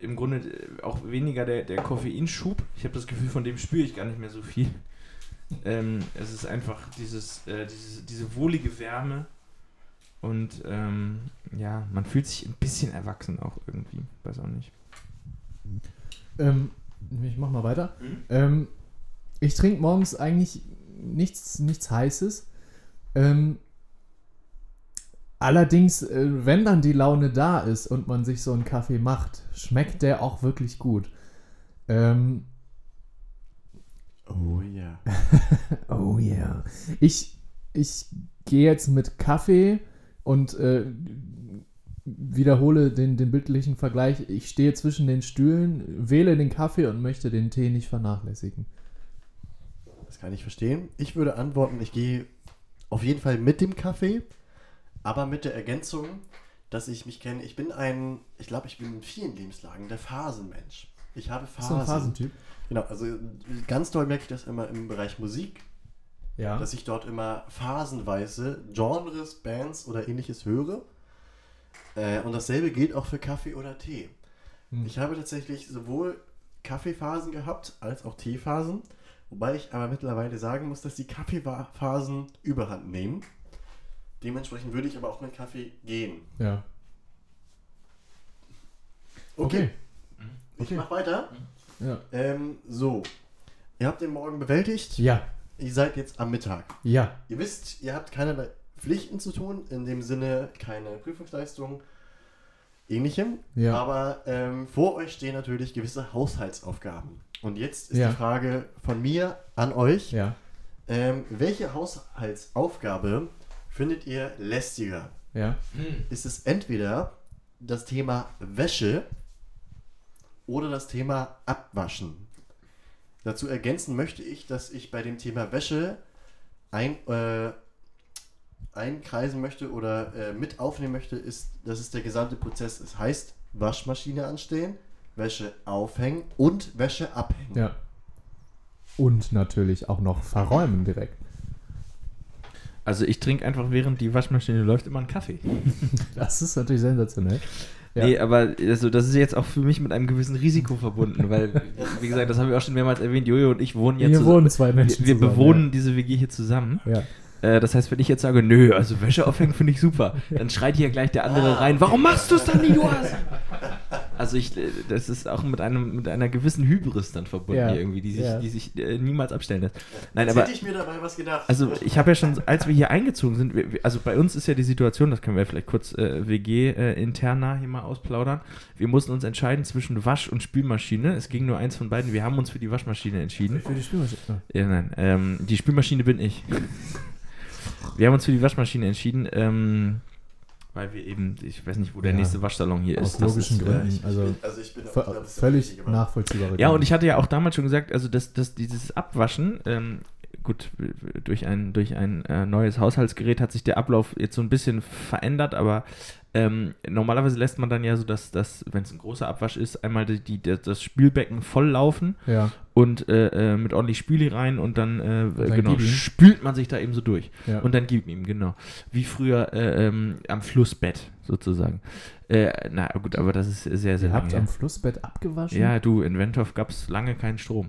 im Grunde äh, auch weniger der, der Koffeinschub. Ich habe das Gefühl, von dem spüre ich gar nicht mehr so viel. Ähm, es ist einfach dieses, äh, dieses, diese wohlige Wärme. Und ähm, ja, man fühlt sich ein bisschen erwachsen auch irgendwie. Weiß auch nicht. Ähm, ich mach mal weiter. Mhm. Ähm, ich trinke morgens eigentlich nichts, nichts Heißes. Allerdings, äh, wenn dann die Laune da ist und man sich so einen Kaffee macht, schmeckt der auch wirklich gut. Ähm, Oh ja. oh yeah. Ich, ich gehe jetzt mit Kaffee und äh, wiederhole den, den bildlichen Vergleich. Ich stehe zwischen den Stühlen, wähle den Kaffee und möchte den Tee nicht vernachlässigen. Das kann ich verstehen. Ich würde antworten, ich gehe auf jeden Fall mit dem Kaffee, aber mit der Ergänzung, dass ich mich kenne. Ich bin ein, ich glaube, ich bin in vielen Lebenslagen der Phasenmensch. Ich habe Phasen. ein Phasentyp? Genau, also ganz doll merke ich das immer im Bereich Musik, Ja. dass ich dort immer phasenweise Genres, Bands oder ähnliches höre. Äh, und dasselbe gilt auch für Kaffee oder Tee. Hm. Ich habe tatsächlich sowohl Kaffeephasen gehabt als auch Teephasen, wobei ich aber mittlerweile sagen muss, dass die Kaffeephasen überhand nehmen. Dementsprechend würde ich aber auch mit Kaffee gehen. ja. Okay, Okay. ich Okay. mach weiter. Ja. Ähm, so, ihr habt den Morgen bewältigt. Ja. Ihr seid jetzt am Mittag. Ja. Ihr wisst, ihr habt keinerlei Pflichten zu tun, in dem Sinne keine Prüfungsleistung, ähnlichem. Ja. Aber ähm, vor euch stehen natürlich gewisse Haushaltsaufgaben. Und jetzt ist Ja. die Frage von mir an euch. Ja. Ähm, welche Haushaltsaufgabe findet ihr lästiger? Ja. Ist es entweder das Thema Wäsche oder das Thema Abwaschen? Dazu ergänzen möchte ich, dass ich bei dem Thema Wäsche ein, äh, einkreisen möchte oder äh, mit aufnehmen möchte, ist, dass es der gesamte Prozess ist. Heißt, Waschmaschine anstehen, Wäsche aufhängen und Wäsche abhängen. Ja. Und natürlich auch noch verräumen direkt. Also ich trinke einfach, während die Waschmaschine läuft, immer einen Kaffee. Das ist natürlich sensationell. Ja. Nee, aber also, das ist jetzt auch für mich mit einem gewissen Risiko verbunden, weil, wie gesagt, das habe ich auch schon mehrmals erwähnt, Jojo und ich wohnen jetzt wohnen zwei Menschen Wir, wir zusammen, bewohnen diese WG hier zusammen. Ja. Äh, das heißt, wenn ich jetzt sage, nö, also Wäsche aufhängen finde ich super, dann schreit hier gleich der andere Ah, rein, warum machst du es dann nicht, du hast? Also ich, äh, das ist auch mit einem mit einer gewissen Hybris dann verbunden Ja. hier irgendwie, die sich, Ja. die sich äh, niemals abstellen lässt. Nein, Jetzt aber hätte ich mir dabei was gedacht. also ich habe ja schon, als wir hier eingezogen sind, wir- also bei uns ist ja die Situation, das können wir vielleicht kurz äh, WG äh, interna hier mal ausplaudern. Wir mussten uns entscheiden zwischen Wasch- und Spülmaschine. Es ging nur eins von beiden. Wir haben uns für die Waschmaschine entschieden. Für die Spülmaschine. Ja, nein. Ähm, die Spülmaschine bin ich. Wir haben uns für die Waschmaschine entschieden, ähm, weil wir eben, ich weiß nicht, wo der Ja. nächste Waschsalon hier Aus ist. Das logischen ist, äh, Gründen. ich, also bin, also ich bin auch- glaub, völlig nachvollziehbare Ja, und ich hatte ja auch damals schon gesagt, also dass, dass dieses Abwaschen, ähm, gut, durch ein, durch ein äh, neues Haushaltsgerät hat sich der Ablauf jetzt so ein bisschen verändert, aber ähm, normalerweise lässt man dann ja so, dass, dass wenn es ein großer Abwasch ist, einmal die, die, das Spülbecken voll laufen Ja, und äh, äh, mit ordentlich Spüli rein und dann, äh, dann genau, spült man sich da eben so durch. ja. Und dann gib ihm, genau. Wie früher äh, ähm, am Flussbett sozusagen. Äh, na gut, aber das ist sehr, sehr Ihr lange habt am Flussbett abgewaschen? Ja, du, in Wentorf gab es lange keinen Strom.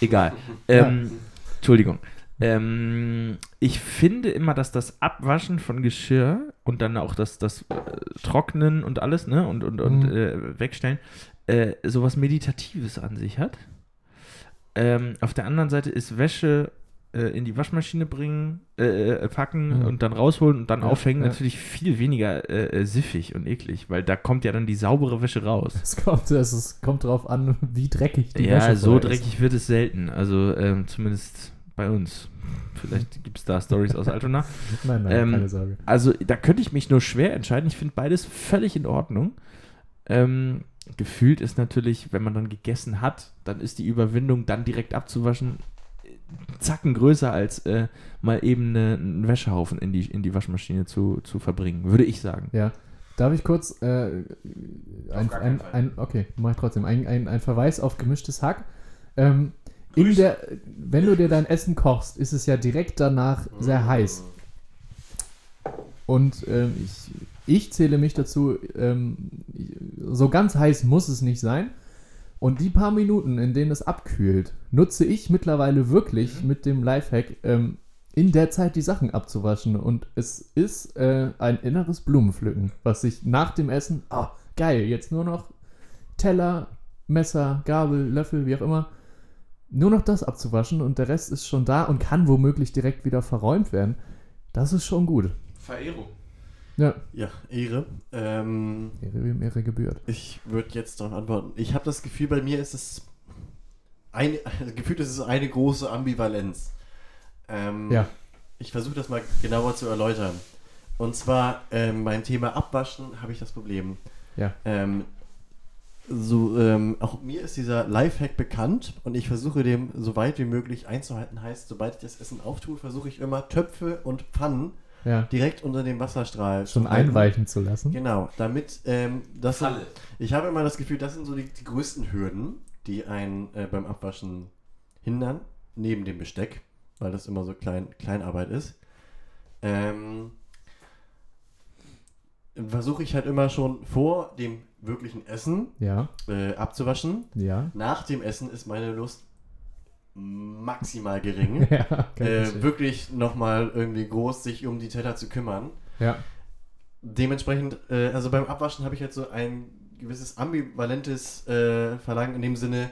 Egal. Ja. Ähm, Entschuldigung. Ähm, ich finde immer, dass das Abwaschen von Geschirr und dann auch das, das äh, Trocknen und alles, ne, und, und, und Mhm. äh, wegstellen, sowas Meditatives an sich hat. Ähm, auf der anderen Seite ist Wäsche äh, in die Waschmaschine bringen, äh, äh, packen Mhm. und dann rausholen und dann Ja, aufhängen ja. natürlich viel weniger äh, äh, siffig und eklig, weil da kommt ja dann die saubere Wäsche raus. Es kommt, es ist, kommt drauf an, wie dreckig die ja, Wäsche so vorher ist. dreckig wird es selten. Also ähm, zumindest bei uns. Vielleicht gibt es da Stories aus Altona. Nein, nein, Ähm, keine Sorge. Also da könnte ich mich nur schwer entscheiden. Ich finde beides völlig in Ordnung. Ähm, gefühlt ist natürlich, wenn man dann gegessen hat, dann ist die Überwindung, dann direkt abzuwaschen, äh, Zacken größer als äh, mal eben eine, einen Wäschehaufen in die, in die Waschmaschine zu, zu verbringen, würde ich sagen. Ja. Darf ich kurz äh, ein, ein, ein, okay, mach ich trotzdem, ein, ein, ein Verweis auf gemischtes Hack. Ähm, in der, wenn du dir dein Essen kochst, ist es ja direkt danach sehr heiß. Und ähm, ich, ich zähle mich dazu, ähm, so ganz heiß muss es nicht sein. Und die paar Minuten, in denen es abkühlt, nutze ich mittlerweile wirklich mit dem Lifehack, ähm, in der Zeit die Sachen abzuwaschen. Und es ist äh, ein inneres Blumenpflücken, was sich nach dem Essen, ah, geil, jetzt nur noch Teller, Messer, Gabel, Löffel, wie auch immer, nur noch das abzuwaschen und der Rest ist schon da und kann womöglich direkt wieder verräumt werden. Das ist schon gut. Verehrung. Ja, Ja, Ehre. Ähm, Ehre wem Ehre gebührt. ich würde jetzt darauf antworten. Ich habe das Gefühl, bei mir ist es eine, gefühlt ist es eine große Ambivalenz. Ähm, Ja. Ich versuche das mal genauer zu erläutern. Und zwar ähm, beim Thema Abwaschen habe ich das Problem. Ja. Ähm, so, ähm, auch mir ist dieser Lifehack bekannt und ich versuche dem so weit wie möglich einzuhalten. Heißt, sobald ich das Essen auftue, versuche ich immer Töpfe und Pfannen Ja, direkt unter dem Wasserstrahl schon einweichen zu lassen. Genau, damit ähm, das sind, ich habe immer das Gefühl, das sind so die, die größten Hürden, die einen äh, beim Abwaschen hindern, neben dem Besteck, weil das immer so klein, Kleinarbeit ist. Ähm, versuche ich halt immer schon vor dem wirklichen Essen Ja, äh, abzuwaschen. ja. Nach dem Essen ist meine Lust maximal gering. ja, äh, wirklich nochmal irgendwie groß sich um die Teller zu kümmern. ja. Dementsprechend, äh, also beim Abwaschen habe ich halt so ein gewisses ambivalentes äh, Verlangen in dem Sinne,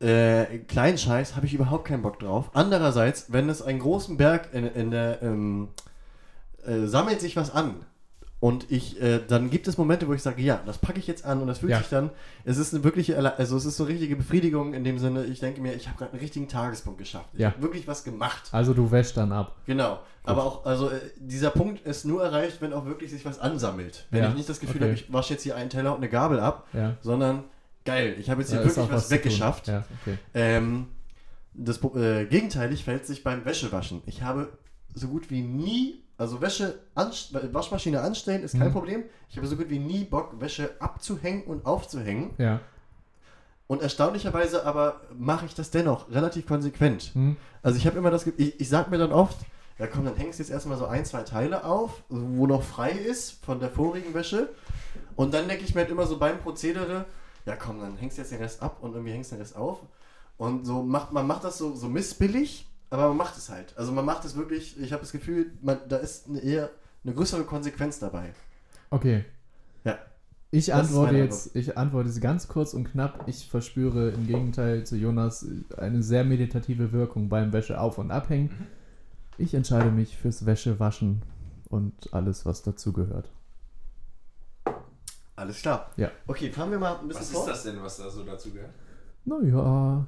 äh, kleinen Scheiß habe ich überhaupt keinen Bock drauf. Andererseits, wenn es einen großen Berg in, in der, ähm, äh, sammelt sich was an und ich, äh, dann gibt es Momente, wo ich sage, ja, das packe ich jetzt an und das fühlt Ja. sich dann, es ist eine wirkliche, also es ist so richtige Befriedigung in dem Sinne, ich denke mir, ich habe gerade einen richtigen Tagespunkt geschafft. Ich Ja. habe wirklich was gemacht. Also du wäschst dann ab. Genau. Aber auch, also äh, dieser Punkt ist nur erreicht, wenn auch wirklich sich was ansammelt. Wenn Ja, ich nicht das Gefühl okay. habe, ich wasche jetzt hier einen Teller und eine Gabel ab, sondern geil, ich habe jetzt hier wirklich was tun. weggeschafft. Okay. Ähm, das äh, gegenteilig fällt sich beim Wäschewaschen. Ich habe so gut wie nie, also Wäsche, anst Waschmaschine anstellen ist kein Mhm. Problem. Ich habe so gut wie nie Bock, Wäsche abzuhängen und aufzuhängen. Ja. Und erstaunlicherweise aber mache ich das dennoch relativ konsequent. Hm. Also ich habe immer das Gefühl, ich, ich sag mir dann oft, ja komm, dann hängst du jetzt erstmal so ein, zwei Teile auf, wo noch frei ist von der vorigen Wäsche. Und dann denke ich mir halt immer so beim Prozedere, ja komm, dann hängst du jetzt den Rest ab und irgendwie hängst du den Rest auf. Und so macht man macht das so, so missbillig, aber man macht es halt. Also man macht es wirklich, ich habe das Gefühl, man, da ist eine eher eine größere Konsequenz dabei. Okay. Ja. Ich Das antworte, jetzt, ich antworte jetzt ganz kurz und knapp. Ich verspüre im Gegenteil zu Jonas eine sehr meditative Wirkung beim Wäsche auf- und abhängen. Mhm. Ich entscheide mich fürs Wäschewaschen und alles, was dazugehört. Alles klar. Ja. Okay, fahren wir mal ein bisschen Was fort. ist das denn, was da so dazu gehört? Naja,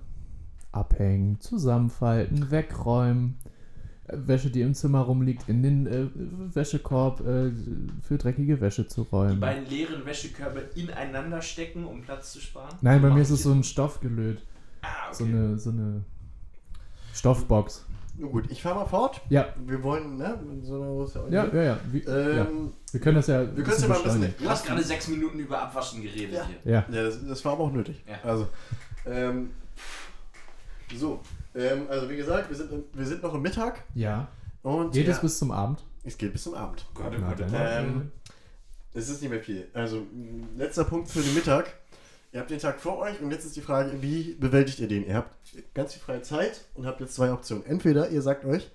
abhängen, zusammenfalten, wegräumen. Wäsche, die im Zimmer rumliegt, in den äh, Wäschekorb äh, für dreckige Wäsche zu Die räumen. beiden leeren Wäschekörbe ineinander stecken, um Platz zu sparen? Nein, bei mir ist es so ein Stoffgelöt. Ah, okay. So eine, so eine Stoffbox. Nun gut, ich fahre mal fort. Ja, Wir wollen, ne? So eine ist ja ja, ja, ja. Wie, ja. Ähm, Wir können das ja. wir können es ja mal ein bisschen. Du hast gerade sechs Minuten über Abwaschen geredet Ja. hier. Ja, Ja, das, das war aber auch nötig. Ja. Also, ähm, so, ähm, also wie gesagt, wir sind, wir sind noch im Mittag ja. und Geht ja, es bis zum Abend? es geht bis zum Abend. Gott, Na, Gott, dann- Gott. Ähm, es ist nicht mehr viel. Also, mh, letzter Punkt für den Mittag. Ihr habt den Tag vor euch und jetzt ist die Frage, wie bewältigt ihr den? Ihr habt ganz viel freie Zeit und habt jetzt zwei Optionen. Entweder ihr sagt euch,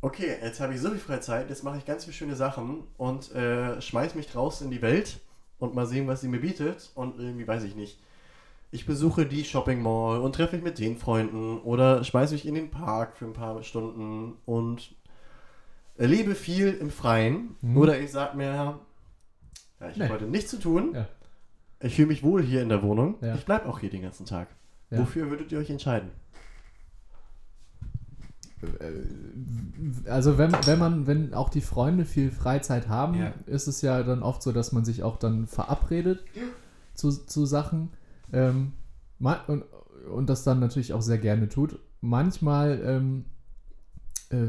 okay, jetzt habe ich so viel freie Zeit, jetzt mache ich ganz viele schöne Sachen und äh, schmeiß mich draußen in die Welt und mal sehen, was sie mir bietet und irgendwie weiß ich nicht. Ich besuche die Shopping Mall und treffe mich mit den Freunden oder schmeiße mich in den Park für ein paar Stunden und erlebe viel im Freien. Mhm. Oder ich sage mir, ja, ich Nee. habe heute nichts zu tun. Ja. Ich fühle mich wohl hier in der Wohnung. Ja. Ich bleibe auch hier den ganzen Tag. Ja. Wofür würdet ihr euch entscheiden? Äh, Also wenn, wenn man, wenn auch die Freunde viel Freizeit haben, ist es ja dann oft so, dass man sich auch dann verabredet zu, zu Sachen ähm, und, und das dann natürlich auch sehr gerne tut. Manchmal ähm, äh,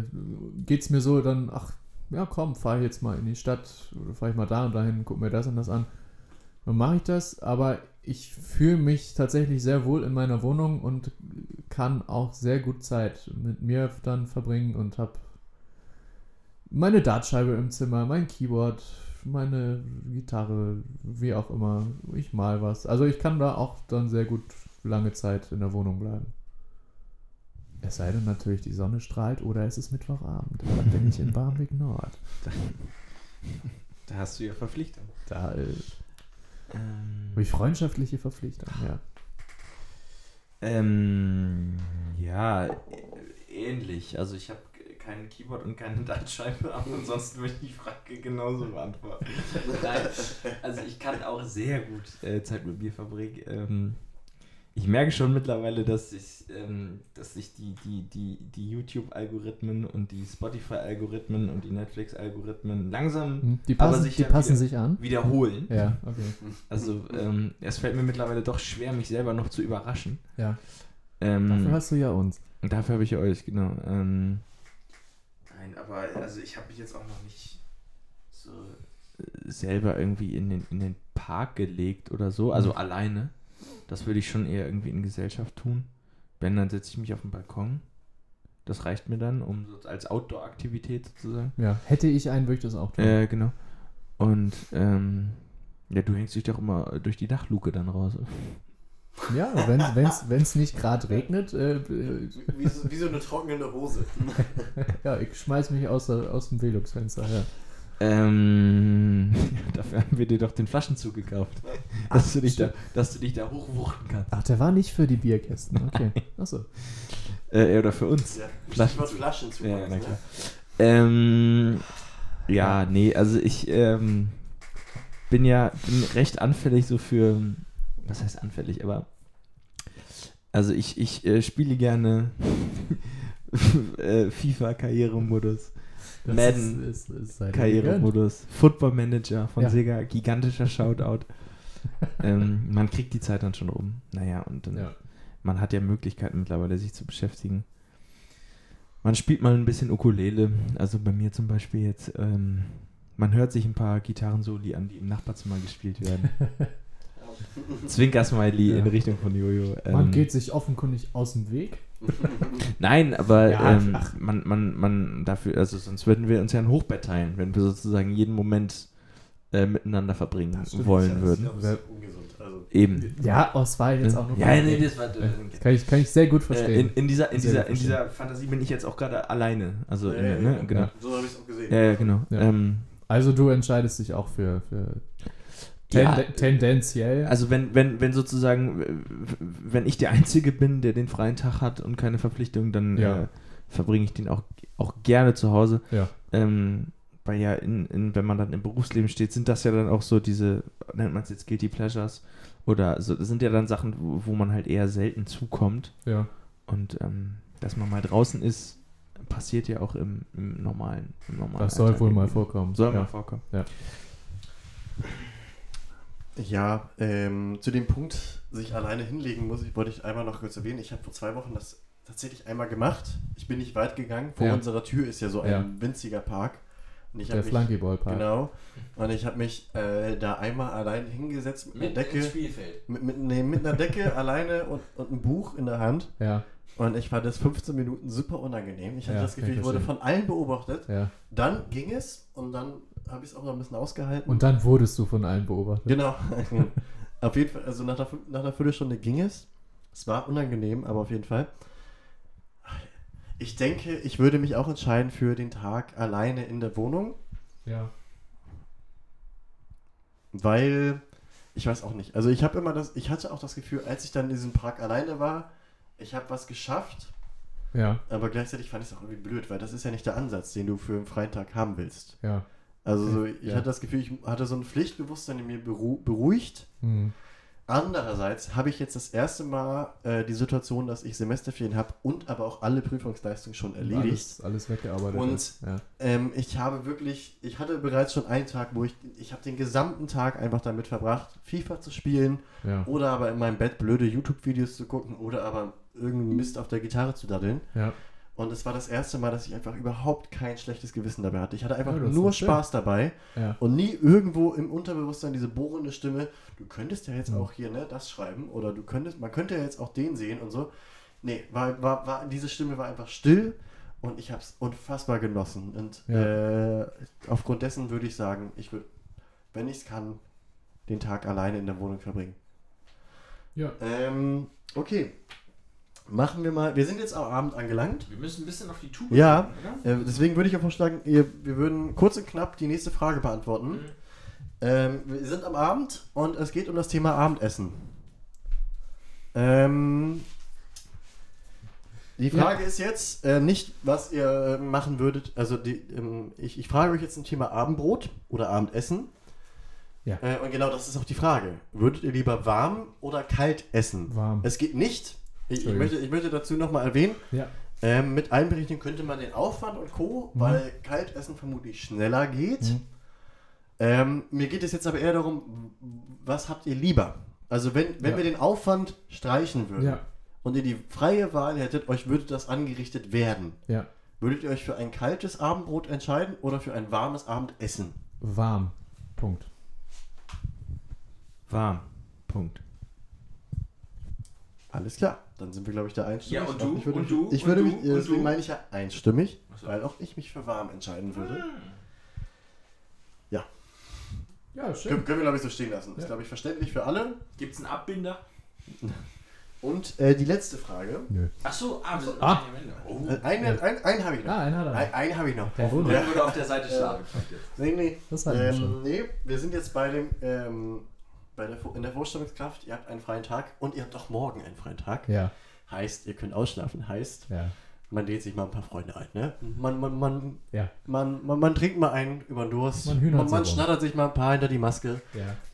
geht es mir so dann, ach ja komm, fahre ich jetzt mal in die Stadt oder fahre ich mal da und dahin, guck mir das und das an. Dann mache ich das, aber ich fühle mich tatsächlich sehr wohl in meiner Wohnung und kann auch sehr gut Zeit mit mir dann verbringen und habe meine Dartscheibe im Zimmer, mein Keyboard, meine Gitarre, wie auch immer. Ich mal was. Also ich kann da auch dann sehr gut lange Zeit in der Wohnung bleiben. Es sei denn natürlich, die Sonne strahlt oder es ist Mittwochabend. Dann bin ich in Barmbek Nord. Da hast du ja Verpflichtung. Da äh, Ähm, habe ich freundschaftliche Verpflichtung, ja. ähm, ja, ähnlich. Also ich habe kein Keyboard und keine Dartscheibe, aber ansonsten würde ich die Frage genauso beantworten. Nein, also ich kann auch sehr gut äh, Zeit mit verbringen. Ähm, ich merke schon mittlerweile, dass ich, ähm, dass sich die, die, die, die YouTube-Algorithmen und die Spotify-Algorithmen und die Netflix-Algorithmen langsam Hm, Die Aber passen, sich die passen wieder- sich an. wiederholen. Ja, okay. Also ähm, es fällt mir mittlerweile doch schwer, mich selber noch zu überraschen. Ja. Ähm, Dafür hast du ja uns. und dafür habe ich euch, genau. Ähm, Nein, aber also ich habe mich jetzt auch noch nicht so selber irgendwie in den, in den Park gelegt oder so. Also Mhm. alleine. Das würde ich schon eher irgendwie in Gesellschaft tun. Wenn, dann setze ich mich auf den Balkon. Das reicht mir dann, um so als Outdoor-Aktivität sozusagen. Ja, hätte ich einen, würde ich das auch tun. Äh, genau. Und ähm, ja, du hängst dich doch immer durch die Dachluke dann raus. Ja, wenn es wenn's nicht gerade regnet, äh, Wie, so- wie so eine trockene Hose. ja, ich schmeiß mich aus, aus dem Velux-Fenster. Ja. Ähm, dafür haben wir dir doch den Flaschenzug gekauft. Dass, du, dich da, dass du dich da hochwuchten kannst. Ach, der war nicht für die Bierkästen. Okay. Achso. Äh, oder für uns. Ja, Flaschenzug. Flaschenzug. Ja, jetzt, na ne? klar. Ähm, ja, nee, also ich ähm, bin ja bin recht anfällig so für, was heißt anfällig, aber also ich, ich äh, spiele gerne äh, FIFA-Karrieremodus, Madden, ist, ist, ist. Karrieremodus, Football Manager von Ja. Sega, gigantischer Shoutout. ähm, man kriegt die Zeit dann schon rum. Naja, und dann Ja. man hat ja Möglichkeiten mittlerweile, sich zu beschäftigen. Man spielt mal ein bisschen Ukulele. Also bei mir zum Beispiel jetzt, ähm, man hört sich ein paar Gitarrensoli an, die im Nachbarzimmer gespielt werden. Zwinker-Smiley Ja. in Richtung von Jojo. Man Ähm, geht sich offenkundig aus dem Weg. Nein, aber Ja, ähm, ach. man, man, man dafür, also sonst würden wir uns ja ein Hochbett teilen, wenn wir sozusagen jeden Moment äh, miteinander verbringen wollen Ja, würden. Ungesund. Also, Eben. Ja, oh, es war jetzt auch nur. Ja, nee, das war. Das kann ich, kann ich sehr gut Äh, verstehen. in, in, dieser, in, Sehr dieser, in dieser Fantasie bin ich jetzt auch gerade alleine. Also, Ja, in, ja, ne? ja. genau. So habe ich es auch gesehen. Ja, ja, genau. Ja. Ähm, also du entscheidest dich auch für, für Ten Ja. tendenziell. Also wenn, wenn, wenn sozusagen, wenn ich der Einzige bin, der den freien Tag hat und keine Verpflichtung, dann Ja. äh, verbringe ich den auch, auch gerne zu Hause. ja. Ähm, weil ja, in, in, wenn man dann im Berufsleben steht, sind das ja dann auch so diese, nennt man es jetzt Guilty Pleasures, oder so, das sind ja dann Sachen, wo, wo man halt eher selten zukommt. ja. Und ähm, dass man mal draußen ist, passiert ja auch im, im normalen, im normalen Das soll Alltag wohl mal irgendwie. vorkommen. Soll ja. mal vorkommen. Ja, ähm, zu dem Punkt, sich alleine hinlegen muss ich, wollte ich einmal noch kurz erwähnen. Ich habe vor zwei Wochen das tatsächlich einmal gemacht. Ich bin nicht weit gegangen. Vor Ja. unserer Tür ist ja so ein Ja. winziger Park. Und ich Der habe mich, Flunkyball-Park. genau, und ich habe mich äh, da einmal allein hingesetzt mit einer Decke, Spielfeld. mit, mit, nee, mit einer Decke alleine und, und ein Buch in der Hand. Ja, Und ich fand das 15 Minuten super unangenehm. Ich hatte Ja, das Gefühl, ich wurde von allen beobachtet. ja. Dann ging es und dann habe ich es auch noch ein bisschen ausgehalten. Und dann wurdest du von allen beobachtet. Genau. auf jeden Fall, also nach einer, nach einer Viertelstunde ging es. Es war unangenehm, aber auf jeden Fall. Ich denke, ich würde mich auch entscheiden für den Tag alleine in der Wohnung, Ja. weil ich weiß auch nicht. Also ich habe immer das, ich hatte auch das Gefühl, als ich dann in diesem Park alleine war, ich habe was geschafft, Ja, aber gleichzeitig fand ich es auch irgendwie blöd, weil das ist ja nicht der Ansatz, den du für einen freien Tag haben willst. ja. Also so, ich Ja. hatte das Gefühl, ich hatte so ein Pflichtbewusstsein in mir beru beruhigt. Mhm. Andererseits habe ich jetzt das erste Mal äh, die Situation, dass ich Semesterferien habe und aber auch alle Prüfungsleistungen schon erledigt. Alles, alles weggearbeitet. Und-. Ja. Ähm, ich habe wirklich, ich hatte bereits schon einen Tag, wo ich, ich habe den gesamten Tag einfach damit verbracht, FIFA zu spielen Ja. oder aber in meinem Bett blöde YouTube-Videos zu gucken oder aber irgendeinen Mist auf der Gitarre zu daddeln. ja. Und es war das erste Mal, dass ich einfach überhaupt kein schlechtes Gewissen dabei hatte. Ich hatte einfach Ja, nur doch schön. Spaß dabei. Ja. Und nie irgendwo im Unterbewusstsein diese bohrende Stimme, du könntest ja jetzt Mhm. auch hier ne, das schreiben oder du könntest, man könnte ja jetzt auch den sehen und so. Nee, war, war, war, diese Stimme war einfach still und ich habe es unfassbar genossen. Und Ja. äh, aufgrund dessen würde ich sagen, ich würde, wenn ich es kann, den Tag alleine in der Wohnung verbringen. Ja. Ähm, okay. Machen wir mal, wir sind jetzt am Abend angelangt. Wir müssen ein bisschen auf die Tube Ja. oder? Äh, deswegen würde ich auch vorschlagen, ihr, wir würden kurz und knapp die nächste Frage beantworten. Mhm. Ähm, wir sind am Abend und es geht um das Thema Abendessen. Ähm, die Frage ist jetzt äh, nicht, was ihr äh, machen würdet. Also die, ähm, ich, ich frage euch jetzt zum Thema Abendbrot oder Abendessen. Ja. Äh, und genau das ist auch die Frage. Würdet ihr lieber warm oder kalt essen? Warm. Es geht nicht. Ich, ich, möchte, ich möchte dazu nochmal erwähnen, Ja. ähm, mit Einberechnen könnte man den Aufwand und Co., Mhm. weil Kaltessen vermutlich schneller geht. Mhm. Ähm, mir geht es jetzt aber eher darum, was habt ihr lieber? Also wenn, wenn Ja. wir den Aufwand streichen würden Ja. und ihr die freie Wahl hättet, euch würde das angerichtet werden. Ja. Würdet ihr euch für ein kaltes Abendbrot entscheiden oder für ein warmes Abendessen? Warm. Punkt. Warm. Punkt. Alles klar, dann sind wir, glaube ich, da einstimmig. Ja, und du? Ich würde, Und du? Ich Und würde du? mich, deswegen du? meine ich ja einstimmig, Ach so. weil auch ich mich für warm entscheiden würde. Ja, Können, können wir, glaube ich, so stehen lassen. Ja. Ist, glaube ich, verständlich für alle. Gibt es einen Abbinder? Und äh, die letzte Frage. Nö. Achso, ah, wir sind Ah. Ende. Oh. Äh, Eine, ein, einen habe ich noch. Ah, einer hat Ein, er. einen habe ich noch. Der wurde auf der Seite schlagen. Nee, nee. Das wir Ähm, schon. nee, wir sind jetzt bei dem, ähm, bei der, in der Vorstellungskraft. Ihr habt einen freien Tag und ihr habt auch morgen einen freien Tag. Ja. Heißt, ihr könnt ausschlafen. Heißt, Ja. man lädt sich mal ein paar Freunde ein. Ne? Man, man, man, Ja. man, man, man trinkt mal einen über den Durst. Man Man, man, schnattert sich mal ein paar hinter die Maske.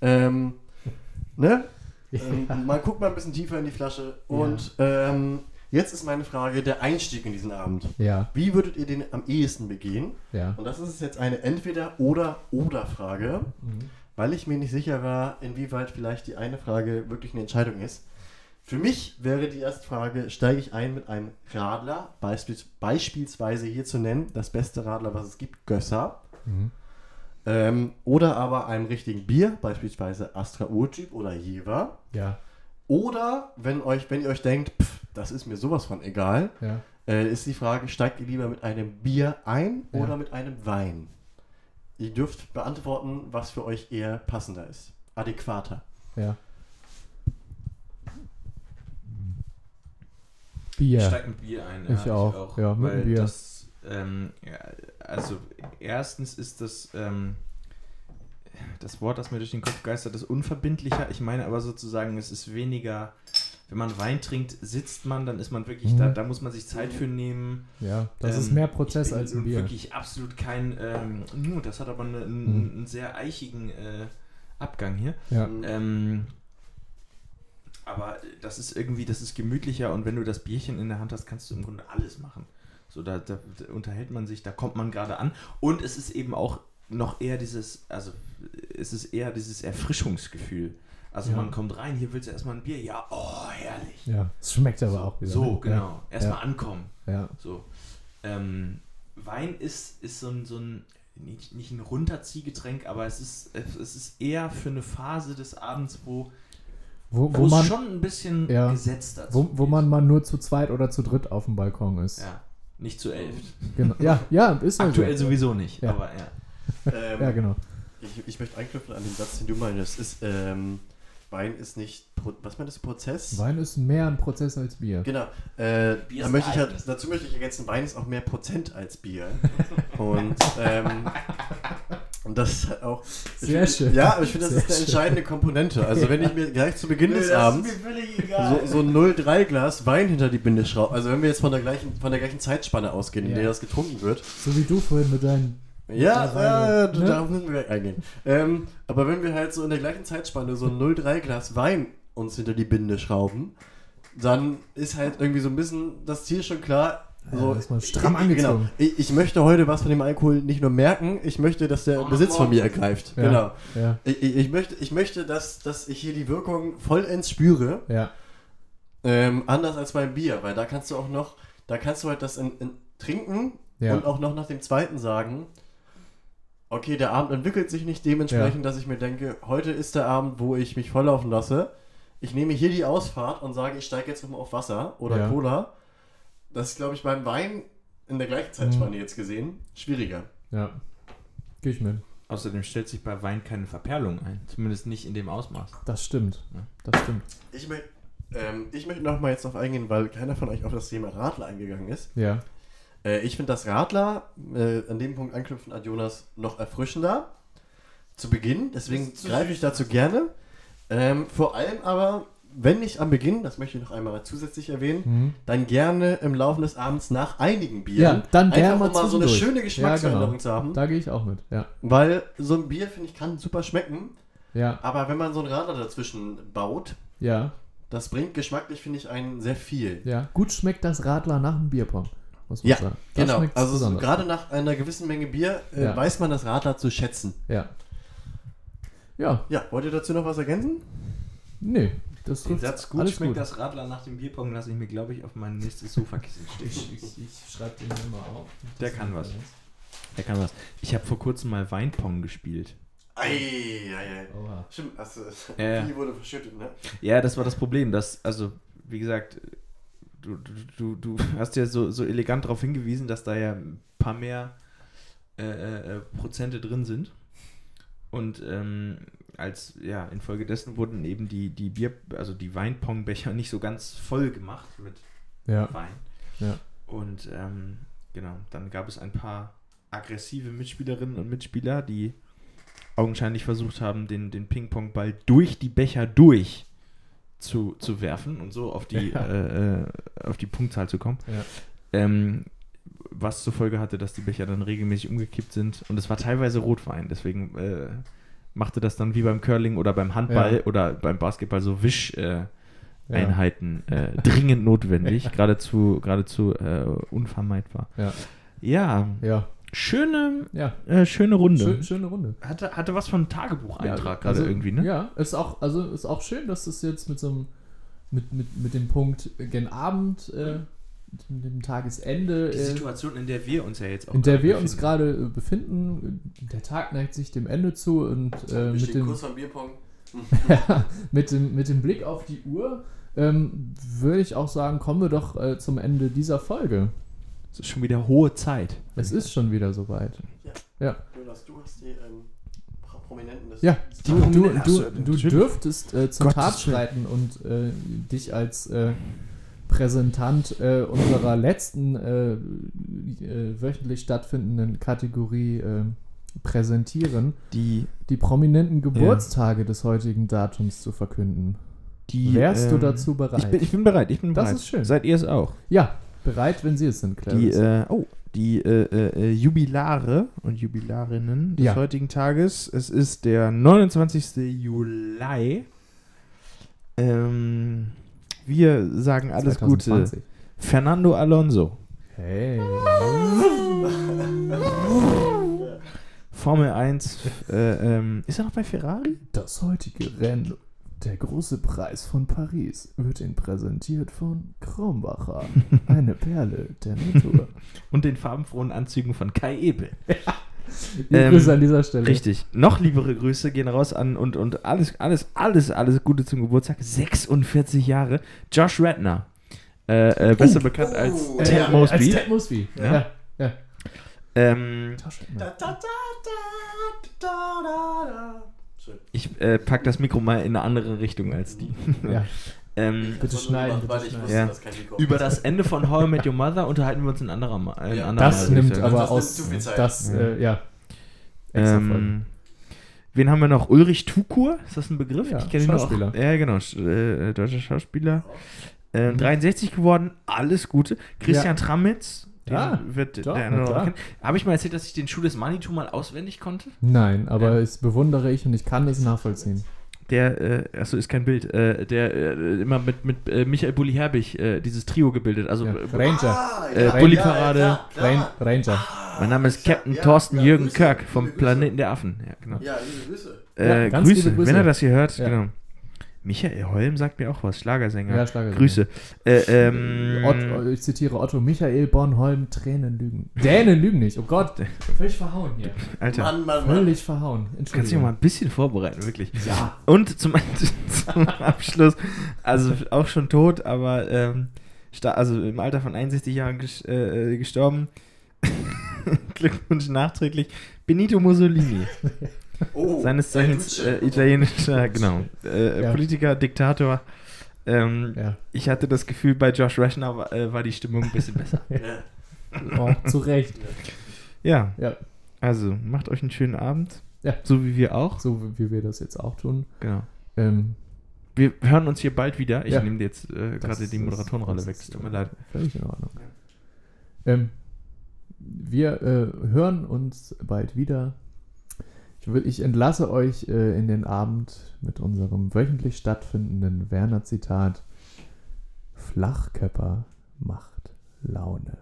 Ähm, ne? Ähm, man guckt mal ein bisschen tiefer in die Flasche. Und ähm, jetzt ist meine Frage, der Einstieg in diesen Abend. Wie würdet ihr den am ehesten begehen? Und das ist jetzt eine Entweder-Oder-Oder-Frage, Mhm. Weil ich mir nicht sicher war, inwieweit vielleicht die eine Frage wirklich eine Entscheidung ist. Für mich wäre die erste Frage, steige ich ein mit einem Radler, beispiels, beispielsweise hier zu nennen, das beste Radler, was es gibt, Gösser, Mhm. ähm, oder aber einem richtigen Bier, beispielsweise Astra Urtyp oder Jever. Ja. Oder wenn, euch, wenn ihr euch denkt, pff, das ist mir sowas von egal, Ja. äh, ist die Frage, steigt ihr lieber mit einem Bier ein Ja. oder mit einem Wein? Ihr dürft beantworten, was für euch eher passender ist. Adäquater. Ja. Ich Bier. steig mit Bier ein. Ich auch. Ja, mit weil dem Bier. Das, ähm, ja, also erstens ist das, ähm, das Wort, das mir durch den Kopf geistert, ist unverbindlicher. Ich meine aber sozusagen, es ist weniger, wenn man Wein trinkt, sitzt man, dann ist man wirklich, Mhm. da, da muss man sich Zeit für nehmen. Ja, das Ähm, ist mehr Prozess bin als ein Bier. wirklich absolut kein, ähm, das hat aber eine, einen, Mhm. einen sehr eichigen äh, Abgang hier. Ja. Ähm, aber das ist irgendwie, das ist gemütlicher und wenn du das Bierchen in der Hand hast, kannst du im Grunde alles machen. So, da, da, da unterhält man sich, da kommt man gerade an. Und es ist eben auch noch eher dieses, also es ist eher dieses Erfrischungsgefühl. Also Ja. man kommt rein, hier willst du erstmal ein Bier, ja, oh, herrlich. Ja, es schmeckt aber so, auch wieder. So, ne? genau. Erstmal Ja. ankommen. Ja. So. Ähm, Wein ist, ist so ein, so ein nicht, nicht ein Runterziehgetränk, aber es ist, es ist eher für eine Phase des Abends, wo, Wo, wo wo, es man, schon ein bisschen Ja. gesetzt dazu wo, wo geht. man mal nur zu zweit oder zu dritt auf dem Balkon ist. Ja, nicht zu elf. Genau. Ja, ja, ist halt Aktuell so. sowieso nicht, Ja. aber ja. Ähm, Ja, genau. ich, ich möchte anknüpfen an den Satz, den du meinst. Ist, ähm, Wein ist nicht, Pro, was meinst du, Prozess? Wein ist mehr ein Prozess als Bier. Genau. Äh, Bier da ist möchte ich halt, dazu möchte ich ergänzen, Wein ist auch mehr Prozent als Bier. und, ähm, und das ist halt auch. Sehr find- schön. Ja, aber ich finde, das Sehr ist eine schön. entscheidende Komponente. Also, wenn ich mir gleich zu Beginn des Abends so, so ein 0,3 Glas Wein hinter die Binde schraube, also wenn wir jetzt von der gleichen, von der gleichen Zeitspanne ausgehen, in Ja. der das getrunken wird, So wie du vorhin mit deinen. Ja, Ja, äh, ne? darauf müssen wir gleich eingehen. Ähm, aber wenn wir halt so in der gleichen Zeitspanne so ein 0,3 Glas Wein uns hinter die Binde schrauben, dann ist halt irgendwie so ein bisschen das Ziel schon klar. So, Ja, ist man stramm angezogen. Genau. Ich, ich möchte heute was von dem Alkohol nicht nur merken, ich möchte, dass der noch Besitz von mir ergreift. Ja. Genau. Ja, Ich, ich, ich möchte, ich möchte dass, dass ich hier die Wirkung vollends spüre. ja. Ähm, anders als beim Bier, weil da kannst du auch noch, da kannst du halt das in, in trinken Ja. und auch noch nach dem zweiten sagen, okay, der Abend entwickelt sich nicht dementsprechend, dass ich mir denke, heute ist der Abend, wo ich mich volllaufen lasse. Ich nehme hier die Ausfahrt und sage, ich steige jetzt nochmal auf Wasser oder Ja. Cola. Das ist, glaube ich, beim Wein in der gleichen Mhm. Zeitspanne jetzt gesehen schwieriger. Ja. Geh ich mit. Außerdem stellt sich bei Wein keine Verperlung ein. Zumindest nicht in dem Ausmaß. Das stimmt. Ja. Das stimmt. Ich, möcht, ähm, ich möchte nochmal jetzt darauf eingehen, weil keiner von euch auf das Thema Radler eingegangen ist. Ja. Äh, ich finde das Radler, äh, an dem Punkt anknüpfen an Jonas, noch erfrischender. Zu Beginn, deswegen greife ich dazu gerne. Ähm, vor allem aber, wenn nicht am Beginn, das möchte ich noch einmal zusätzlich erwähnen, Mhm. dann gerne im Laufe des Abends nach einigen Bieren. Ja, dann gerne Einfach mal um mal so eine schöne Geschmacksveränderung Ja, genau. zu haben. Da gehe ich auch mit. Ja. Weil so ein Bier, finde ich, kann super schmecken. Ja. Aber wenn man so ein Radler dazwischen baut, Ja. das bringt geschmacklich, finde ich, einen sehr viel. Ja. Gut schmeckt das Radler nach dem Bierpong. Muss man Ja, sagen. Das Genau, also so gerade nach einer gewissen Menge Bier äh, Ja. weiß man das Radler zu schätzen. Ja. Ja. Ja, wollt ihr dazu noch was ergänzen? Nee. Das Den Satz gut alles schmeckt gut. das Radler nach dem Bierpong lasse ich mir, glaube ich, auf mein nächstes Sofakissen stehen. Ich, ich, ich schreibe den mal auf. Der kann was. Der kann was. Ich habe vor kurzem mal Weinpong gespielt. Ei, ei, ei. Oha. Stimmt, also, Ja. viel wurde verschüttet, ne? Ja, das war das Problem, dass, also, wie gesagt, du, du, du, hast ja so, so elegant darauf hingewiesen, dass da ja ein paar mehr äh, äh, Prozente drin sind. Und ähm, als, ja, infolgedessen wurden eben die, die Bier, also die Weinpongbecher nicht so ganz voll gemacht mit Ja. Wein. Ja. Und ähm, genau, dann gab es ein paar aggressive Mitspielerinnen und Mitspieler, die augenscheinlich versucht haben, den, den Ping-Pong-Ball durch die Becher durch zu, zu werfen und so auf die, Ja. äh, äh, auf die Punktzahl zu kommen. Ja. Ähm, was zur Folge hatte, dass die Becher dann regelmäßig umgekippt sind. Und es war teilweise Rotwein, deswegen äh, machte das dann wie beim Curling oder beim Handball Ja. oder beim Basketball so Wisch. Äh, äh, dringend notwendig, geradezu, geradezu äh, unvermeidbar. Ja, Ja. Schöne, Ja. äh, schöne Runde. Schön, schöne Runde. Hatte, hatte was von einem Tagebucheintrag gerade also, irgendwie, ne? Ja, ist auch, also ist auch schön, dass es jetzt mit so einem, mit, mit, mit dem Punkt gen Abend, äh, mit dem Tagesende, Die äh, Situation, in der wir uns ja jetzt auch in der gerade wir uns befinden. gerade äh, befinden. Der Tag neigt sich dem Ende zu und äh, mit, dem, kurz vom Bierpong. ja, mit, dem, mit dem Blick auf die Uhr ähm, würde ich auch sagen, kommen wir doch äh, zum Ende dieser Folge. Es ist schon wieder hohe Zeit. Es ist schon wieder soweit. Jonas, du hast die ähm, Pro- Prominenten des Ja, des du, du, du, du dürftest äh, zur Gottes Tat schreiten und äh, dich als äh, Präsentant äh, unserer letzten äh, äh, wöchentlich stattfindenden Kategorie äh, präsentieren, Die, die prominenten Geburtstage des heutigen Datums zu verkünden. die, Wärst du ähm, dazu bereit? Ich bin, ich bin bereit, ich bin Das bereit. ist schön. Seid ihr es auch? ja, bereit, wenn Sie es sind, Die, Clarence. äh, oh, die äh, äh, äh, Jubilare und Jubilarinnen des Ja. heutigen Tages. Es ist der 29. Juli. Ähm, wir sagen alles 2020. Gute. Fernando Alonso. Hey. Formel 1. Äh, ähm, ist er noch bei Ferrari? Das heutige Rennen, der große Preis von Paris, wird Ihnen präsentiert von Krombacher, eine Perle der Natur. Und den farbenfrohen Anzügen von Kai Ebel. Die Ähm, Grüße an dieser Stelle. Richtig. Noch liebere Grüße gehen raus an und, und alles, alles, alles, alles Gute zum Geburtstag. 46 Jahre. Josh Redner. Äh, äh, besser bekannt als oh, Äh, Ted ja, Mosby. Als Ted Mosby. Ja. Ja. ja. Ähm, Josh Da, Redner. da, da, da, ich äh, pack das Mikro mal in eine andere Richtung als die. Ja. ähm, Bitte Das schneiden, bitte weil ich schneiden. wusste, Ja. Mikro über das Ende von How I Met Your Mother unterhalten wir uns ein anderer Mal. Ein Ja. andermal, Das ich nimmt aber Das nimmt aus. zu viel Zeit. Das, Ja. äh, ja. Ähm, wen haben wir noch? Ulrich Tukur? Ist das ein Begriff? Ja, ich kenne ihn noch. Schauspieler. Ja, genau. sch- Äh, deutscher Schauspieler. Ähm, 63 geworden. Alles Gute. Christian Tramitz. Den Ja, wird doch, der kennen. Habe ich mal erzählt, dass ich den Schuh des Manitou mal auswendig konnte? Nein, aber Ja. es bewundere ich und ich kann es nachvollziehen. Der, äh, achso, ist kein Bild, äh, der äh, immer mit, mit äh, Michael Bulli Herbig äh, dieses Trio gebildet. Also, Ja. äh, Ranger. Ah, Äh, ja, Bulli-Parade. ja, klar, Rain, klar. Ranger. mein Name ist Captain Ja, Thorsten ja, Jürgen Grüße, Kirk vom. Planeten der Affen. Ja, genau. Ja, liebe Grüße. Äh, Ja, ganz Grüße, liebe Grüße. wenn er das hier hört. Ja. Genau. Michael Holm sagt mir auch was, Schlagersänger. Ja, Schlagersänger. Grüße. Äh, ähm, Otto, ich zitiere Otto Michael Bornholm, Tränen lügen. Dänen lügen nicht, oh Gott. Völlig verhauen hier. Alter, Mann, Mann, Mann. Völlig verhauen. kannst du dich mal ein bisschen vorbereiten, wirklich. Ja. Und zum, zum Abschluss, also auch schon tot, aber ähm, also im Alter von 61 Jahren ges äh, äh, gestorben. Glückwunsch nachträglich. Benito Mussolini, Oh, seines Zeichens äh, italienischer, genau, äh, Ja. Politiker, Diktator. Ähm, Ja. Ich hatte das Gefühl, bei Josh Rashner war, äh, war die Stimmung ein bisschen besser. Ja. Oh, zu Recht. Ja, Ja. also macht euch einen schönen Abend. Ja. So wie wir auch. So wie wir das jetzt auch tun. Genau. Ähm, Wir hören uns hier bald wieder. Ich Ja. nehme dir jetzt äh, das gerade die Moderatorenrolle das weg. Es tut mir leid. Völlig in Ordnung. Ähm, wir äh, hören uns bald wieder. Ich, entlasse euch äh, in den Abend mit unserem wöchentlich stattfindenden Werner-Zitat. Flachkörper macht Laune.